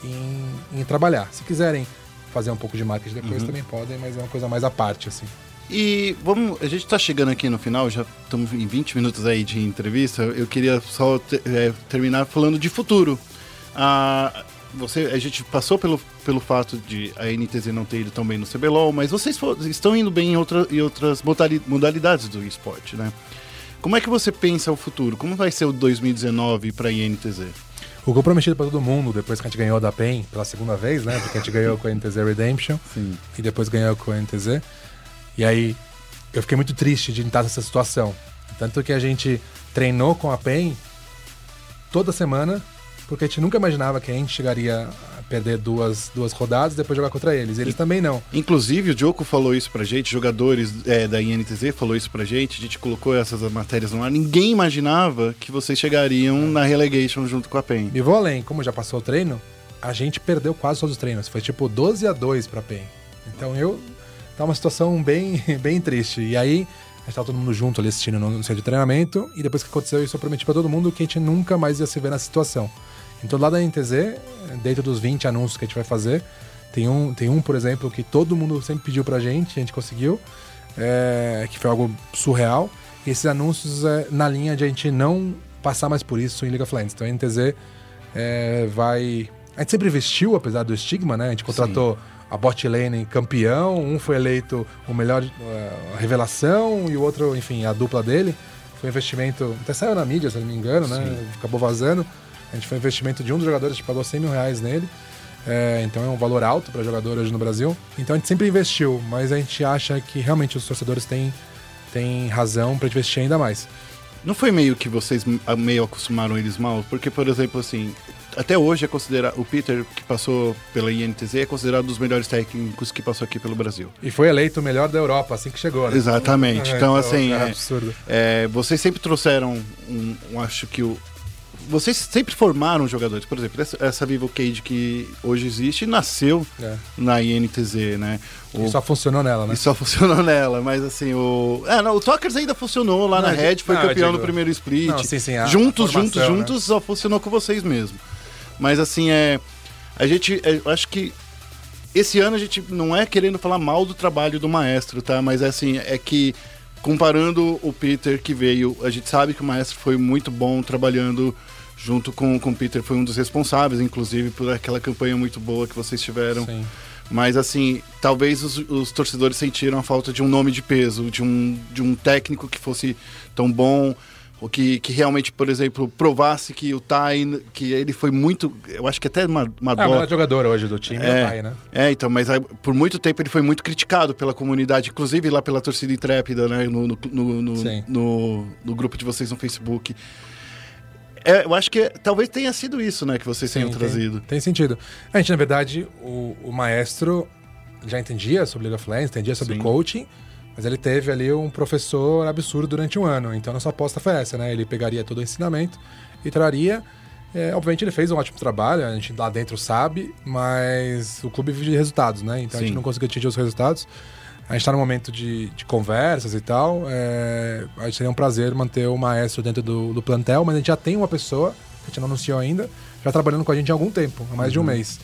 em, em trabalhar. Se quiserem fazer um pouco de marketing depois, Uhum. também podem, mas é uma coisa mais à parte, assim. E vamos, a gente tá chegando aqui no final, já estamos em 20 minutos aí de entrevista. Eu queria só te- é, terminar falando de futuro. Ah, você, a gente passou pelo, pelo fato de a NTZ não ter ido tão bem no CBLOL, mas vocês fo- estão indo bem em, outra, em outras modali- modalidades do esporte, né? Como é que você pensa o futuro? Como vai ser o 2019 para a INTZ? O gol prometido pra todo mundo, depois que a gente ganhou da PEN pela segunda vez, né? Porque a gente ganhou com a NTZ Redemption Sim. e depois ganhou com a NTZ. E aí eu fiquei muito triste de estar nessa situação. Tanto que a gente treinou com a PEN toda semana, porque a gente nunca imaginava que a gente chegaria a perder duas, duas rodadas e depois jogar contra eles. Eles também não. Inclusive, o Diogo falou isso pra gente, jogadores é, da INTZ falou isso pra gente, a gente colocou essas matérias no ar. Ninguém imaginava que vocês chegariam na relegation junto com a PEN. E vou além, como já passou o treino, a gente perdeu quase todos os treinos. Foi tipo 12 a 2 pra PEN. Então eu. Tá uma situação bem, bem triste. E aí, a gente tava todo mundo junto ali assistindo no, centro de treinamento. E depois que aconteceu isso, eu prometi pra todo mundo que a gente nunca mais ia se ver nessa situação. Então, lá da NTZ, dentro dos 20 anúncios que a gente vai fazer, tem um, tem um por exemplo, que todo mundo sempre pediu pra gente, a gente conseguiu, é, que foi algo surreal. E esses anúncios é na linha de a gente não passar mais por isso em League of Legends. Então, a NTZ é, vai. A gente sempre vestiu, apesar do estigma, né? A gente contratou a bot lane campeão, um foi eleito o melhor eh, revelação e o outro, enfim, a dupla dele. Foi um investimento, até saiu na mídia, se não me engano, né? Acabou vazando. A gente foi um investimento de um dos jogadores, a gente pagou 100 mil reais nele. É, então é um valor alto para jogador hoje no Brasil. Então a gente sempre investiu, mas a gente acha que realmente os torcedores têm, têm razão para investir ainda mais. Não foi meio que vocês m- a- meio acostumaram eles mal? Porque, por exemplo, assim, até hoje é considerado. O Peter, que passou pela INTZ, é considerado um dos melhores técnicos que passou aqui pelo Brasil. E foi eleito o melhor da Europa assim que chegou, né? Exatamente. É, Então, assim, é é, absurdo. É, vocês sempre trouxeram um, um- acho que o vocês sempre formaram jogadores, por exemplo, essa, essa Vivo Cage que hoje existe nasceu É. na INTZ, né? O, E só funcionou nela, né? e só funcionou nela, mas assim, o. É, não, o Talkers ainda funcionou lá Não, na Red, foi não, campeão digo- no primeiro split. Não, sim, sim, a- juntos, a formação, juntos, né? juntos, só funcionou com vocês mesmo. Mas assim, é. A gente. é, Eu acho que. Esse ano a gente não é querendo falar mal do trabalho do maestro, tá? Mas assim, é que comparando o Peter que veio, a gente sabe que o maestro foi muito bom trabalhando junto com, com o Peter, foi um dos responsáveis, inclusive, por aquela campanha muito boa que vocês tiveram. Sim. Mas assim, talvez os, os torcedores sentiram a falta de um nome de peso, de um, de um técnico que fosse tão bom, ou que, que realmente, por exemplo, provasse que o Tai, que ele foi muito. Eu acho que até uma, uma Ah, o dó. jogador hoje do time é, É. o pai, né? É, então, mas aí, por muito tempo ele foi muito criticado pela comunidade, inclusive lá pela torcida intrépida, né? No, no, no, no, no- grupo de vocês no Facebook. É, eu acho que talvez tenha sido isso, né, que vocês tenham Sim, trazido. Tem, tem sentido. A gente, na verdade, o, o maestro já entendia sobre League of Legends, entendia sobre Sim. coaching, mas ele teve ali um professor absurdo durante um ano. Então, nossa aposta foi essa, né? Ele pegaria todo o ensinamento e traria. É, obviamente, ele fez um ótimo trabalho, a gente lá dentro sabe, mas o clube vive de resultados, né? Então, a Sim. gente não conseguiu atingir os resultados. A gente está no momento de, de conversas e tal. É, a gente seria um prazer manter o maestro dentro do, do plantel, mas a gente já tem uma pessoa, que a gente não anunciou ainda, já trabalhando com a gente há algum tempo, há mais de um mês.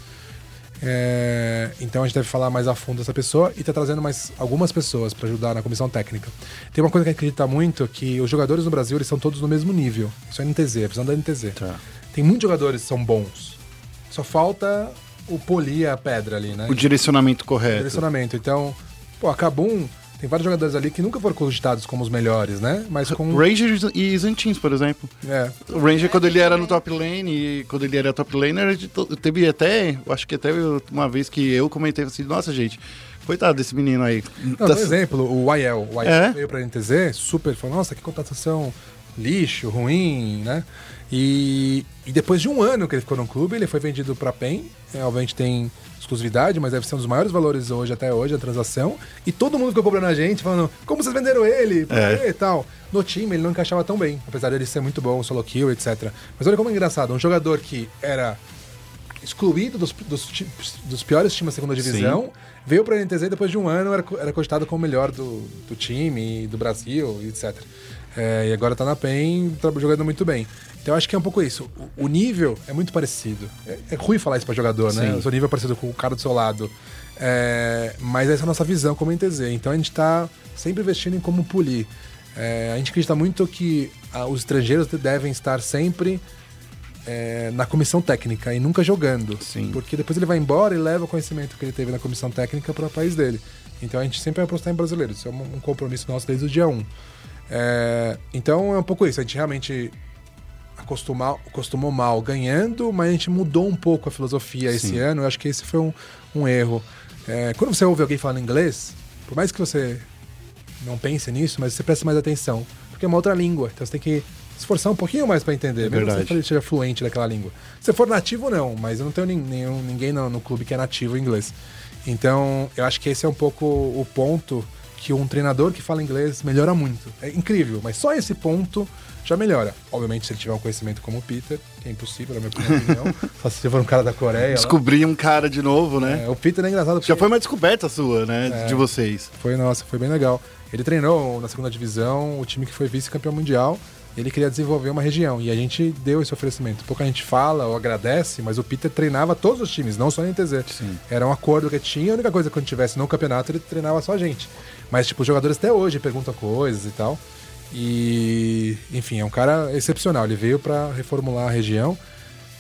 É, então a gente deve falar mais a fundo dessa pessoa e tá trazendo mais algumas pessoas para ajudar na comissão técnica. Tem uma coisa que acredita muito que os jogadores no Brasil eles são todos no mesmo nível. Isso é NTZ, é visão da NTZ. Tá. Tem muitos jogadores que são bons. Só falta o polir a pedra ali, né? O direcionamento correto. direcionamento. Então, pô, a Kabum tem vários jogadores ali que nunca foram cogitados como os melhores, né? Mas com. Rangers e Zantins, por exemplo. É, O Ranger, quando ele era no top lane, e quando ele era top laner, teve até, eu acho que até uma vez que eu comentei assim, nossa, gente, coitado desse menino aí. Não, Tá- por exemplo, o YL. O YL É? veio pra NTZ, super, falou, nossa, que contratação lixo, ruim, né? E, e depois de um ano que ele ficou no clube, ele foi vendido para PEN. É, obviamente tem exclusividade, mas deve ser um dos maiores valores hoje até hoje a transação. E todo mundo ficou cobrando a gente, falando, como vocês venderam ele? Por É. quê? E tal. No time ele não encaixava tão bem, apesar dele ser muito bom, solo kill, etc. Mas olha como é engraçado, um jogador que era excluído dos, dos, dos piores times da segunda divisão, veio para a NTZ e depois de um ano era, era cogitado como o melhor do, do time, do Brasil, etc. É, e agora tá na PEN, tá jogando muito bem. Então eu acho que é um pouco isso. O, o nível é muito parecido. É, é ruim falar isso para jogador, né? Sim. O seu nível é parecido com o cara do seu lado. É, mas essa é a nossa visão como NTZ. Então a gente tá sempre investindo em como polir. É, a gente acredita muito que ah, os estrangeiros devem estar sempre é, na comissão técnica e nunca jogando. Sim. Porque depois ele vai embora e leva o conhecimento que ele teve na comissão técnica para o país dele. Então a gente sempre vai apostar em brasileiros. Isso é um, um compromisso nosso desde o dia 1. É, então é um pouco isso. A gente realmente acostumar, acostumou mal ganhando, mas a gente mudou um pouco a filosofia esse Sim. ano. Eu acho que esse foi um, um erro. É, quando você ouve alguém falando inglês, por mais que você não pense nisso, mas você presta mais atenção. Porque é uma outra língua. Então você tem que se esforçar um pouquinho mais para entender. mesmo que você seja fluente daquela língua. Se for nativo, não. Mas eu não tenho nenhum, ninguém no, no clube que é nativo em inglês. Então, eu acho que esse é um pouco o ponto que um treinador que fala inglês melhora muito. É incrível, mas só esse ponto já melhora. Obviamente, se ele tiver um conhecimento como o Peter, que é impossível, na minha opinião. só se você for um cara da Coreia. lá. Descobrir um cara de novo, né? É, o Peter é engraçado porque Já foi uma descoberta sua, né? É. De vocês. Foi, nossa, foi bem legal. Ele treinou na segunda divisão o time que foi vice-campeão mundial. Ele queria desenvolver uma região e a gente deu esse oferecimento. Pouca gente fala ou agradece, mas o Peter treinava todos os times, não só a NTZ. Sim. Era um acordo que tinha. A única coisa que quando tivesse no campeonato ele treinava só a gente. Mas, tipo, os jogadores até hoje perguntam coisas e tal. E, enfim, é um cara excepcional. Ele veio pra reformular a região.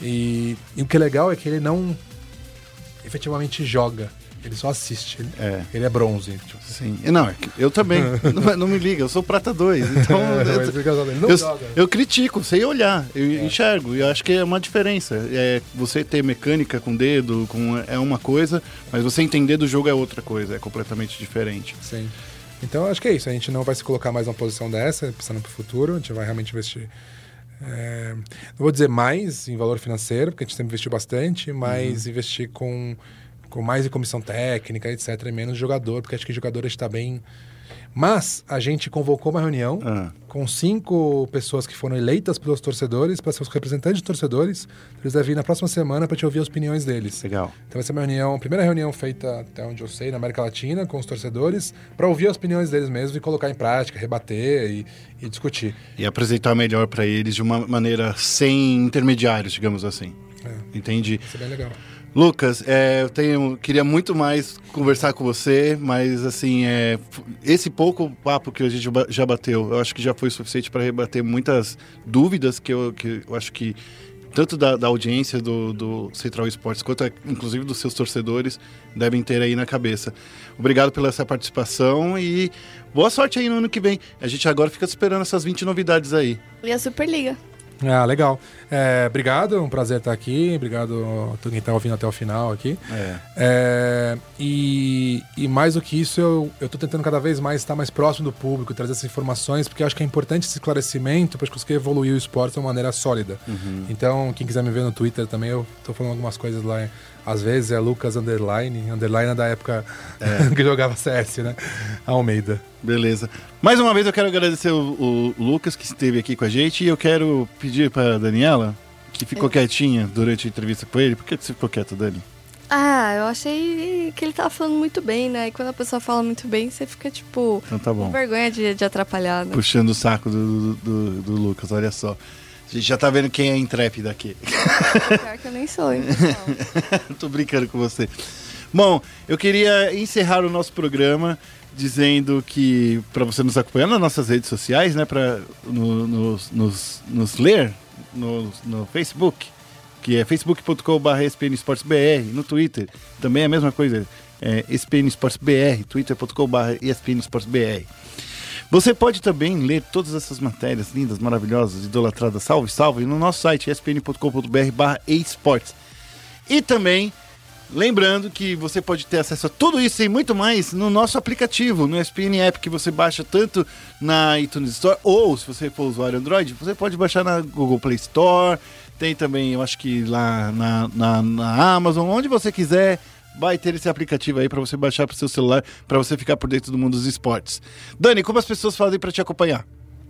E, e o que é legal é que ele não efetivamente joga. Ele só assiste. Ele É. ele é bronze. Tipo. Sim. Não, é eu também. não, não me liga, eu sou prata 2. Então. Mas eu, eu, eu critico, sei olhar, eu enxergo. E eu acho que é uma diferença. É, você ter mecânica com dedo com, é uma coisa, mas você entender do jogo é outra coisa, é completamente diferente. Sim. Então acho que é isso. A gente não vai se colocar mais numa posição dessa, pensando pro futuro. A gente vai realmente investir. é, não vou dizer mais em valor financeiro, porque a gente sempre investiu bastante, mas investir com, com mais em comissão técnica, etc., e menos jogador, porque acho que jogador está bem. Mas a gente convocou uma reunião Ah. com cinco pessoas que foram eleitas pelos torcedores, para ser os representantes de torcedores. Eles devem ir na próxima semana para te ouvir as opiniões deles. Legal. Então vai ser uma reunião, a primeira reunião feita até onde eu sei na América Latina com os torcedores para ouvir as opiniões deles mesmos e colocar em prática, rebater e, e discutir. E apresentar melhor pra eles de uma maneira sem intermediários, digamos assim. É, Entendi. isso é bem legal. Lucas, é, eu tenho, queria muito mais conversar com você, mas assim, é, esse pouco papo que a gente já bateu, eu acho que já foi suficiente para rebater muitas dúvidas que eu, que eu acho que tanto da, da audiência do, do Central Esportes quanto inclusive dos seus torcedores devem ter aí na cabeça. Obrigado pela essa participação e boa sorte aí no ano que vem. A gente agora fica esperando essas 20 novidades aí. E a Superliga. Ah, legal. É, obrigado, é um prazer estar aqui. Obrigado a quem está ouvindo até o final aqui. É. É, e, e mais do que isso, eu, tô tentando cada vez mais estar mais próximo do público, trazer essas informações, porque eu acho que é importante esse esclarecimento para conseguir evoluir o esporte de uma maneira sólida. Então, quem quiser me ver no Twitter também, eu tô falando algumas coisas lá. Às vezes é Lucas Underline, Underline é da época que jogava CS, né? Almeida. Beleza. Mais uma vez eu quero agradecer o, o Lucas que esteve aqui com a gente e eu quero pedir para Daniela, que ficou quietinha durante a entrevista com ele. Por que você ficou quieto, Dani? Ah, eu achei que ele tava falando muito bem, né? E quando a pessoa fala muito bem, você fica, tipo, Então tá com vergonha de, de atrapalhar, né? Puxando o saco do, do, do Lucas, olha só. A gente já tá vendo quem é intrépida aqui. Pior que eu nem sou, hein? Tô brincando com você. Bom, eu queria encerrar o nosso programa dizendo que para você nos acompanhar nas nossas redes sociais, né, para no, nos, nos, nos ler no, no Facebook, que é facebook.com.br no Twitter, também é a mesma coisa, é ESPN Esportes BR, twitter.com.br ESPN Esportes BR. Você pode também ler todas essas matérias lindas, maravilhosas, idolatradas, salve, salve, no nosso site espn.com.br barra esportes. E também Lembrando que você pode ter acesso a tudo isso e muito mais no nosso aplicativo, no SPN App, que você baixa tanto na iTunes Store, ou se você for usuário Android, você pode baixar na Google Play Store, tem também, eu acho que lá na, na, na Amazon, onde você quiser, vai ter esse aplicativo aí para você baixar para seu celular, para você ficar por dentro do mundo dos esportes. Dani, como as pessoas fazem para te acompanhar?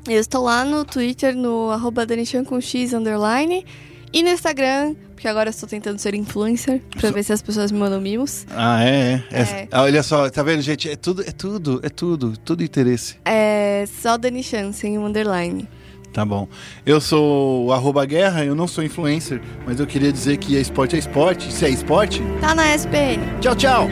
Eu estou lá no Twitter, no arroba danichan com X underline. E no Instagram, porque agora eu estou tentando ser influencer, pra ver se as pessoas me mandam mimos. Ah, é, é. É. Ah, Olha só, tá vendo, gente? É tudo, é tudo, é tudo, tudo interesse. É só Danichan, sem o underline. Tá bom. Eu sou o arroba guerra, eu não sou influencer, mas eu queria dizer que é esporte é esporte. Se é esporte, Tá na SPN. tchau, tchau!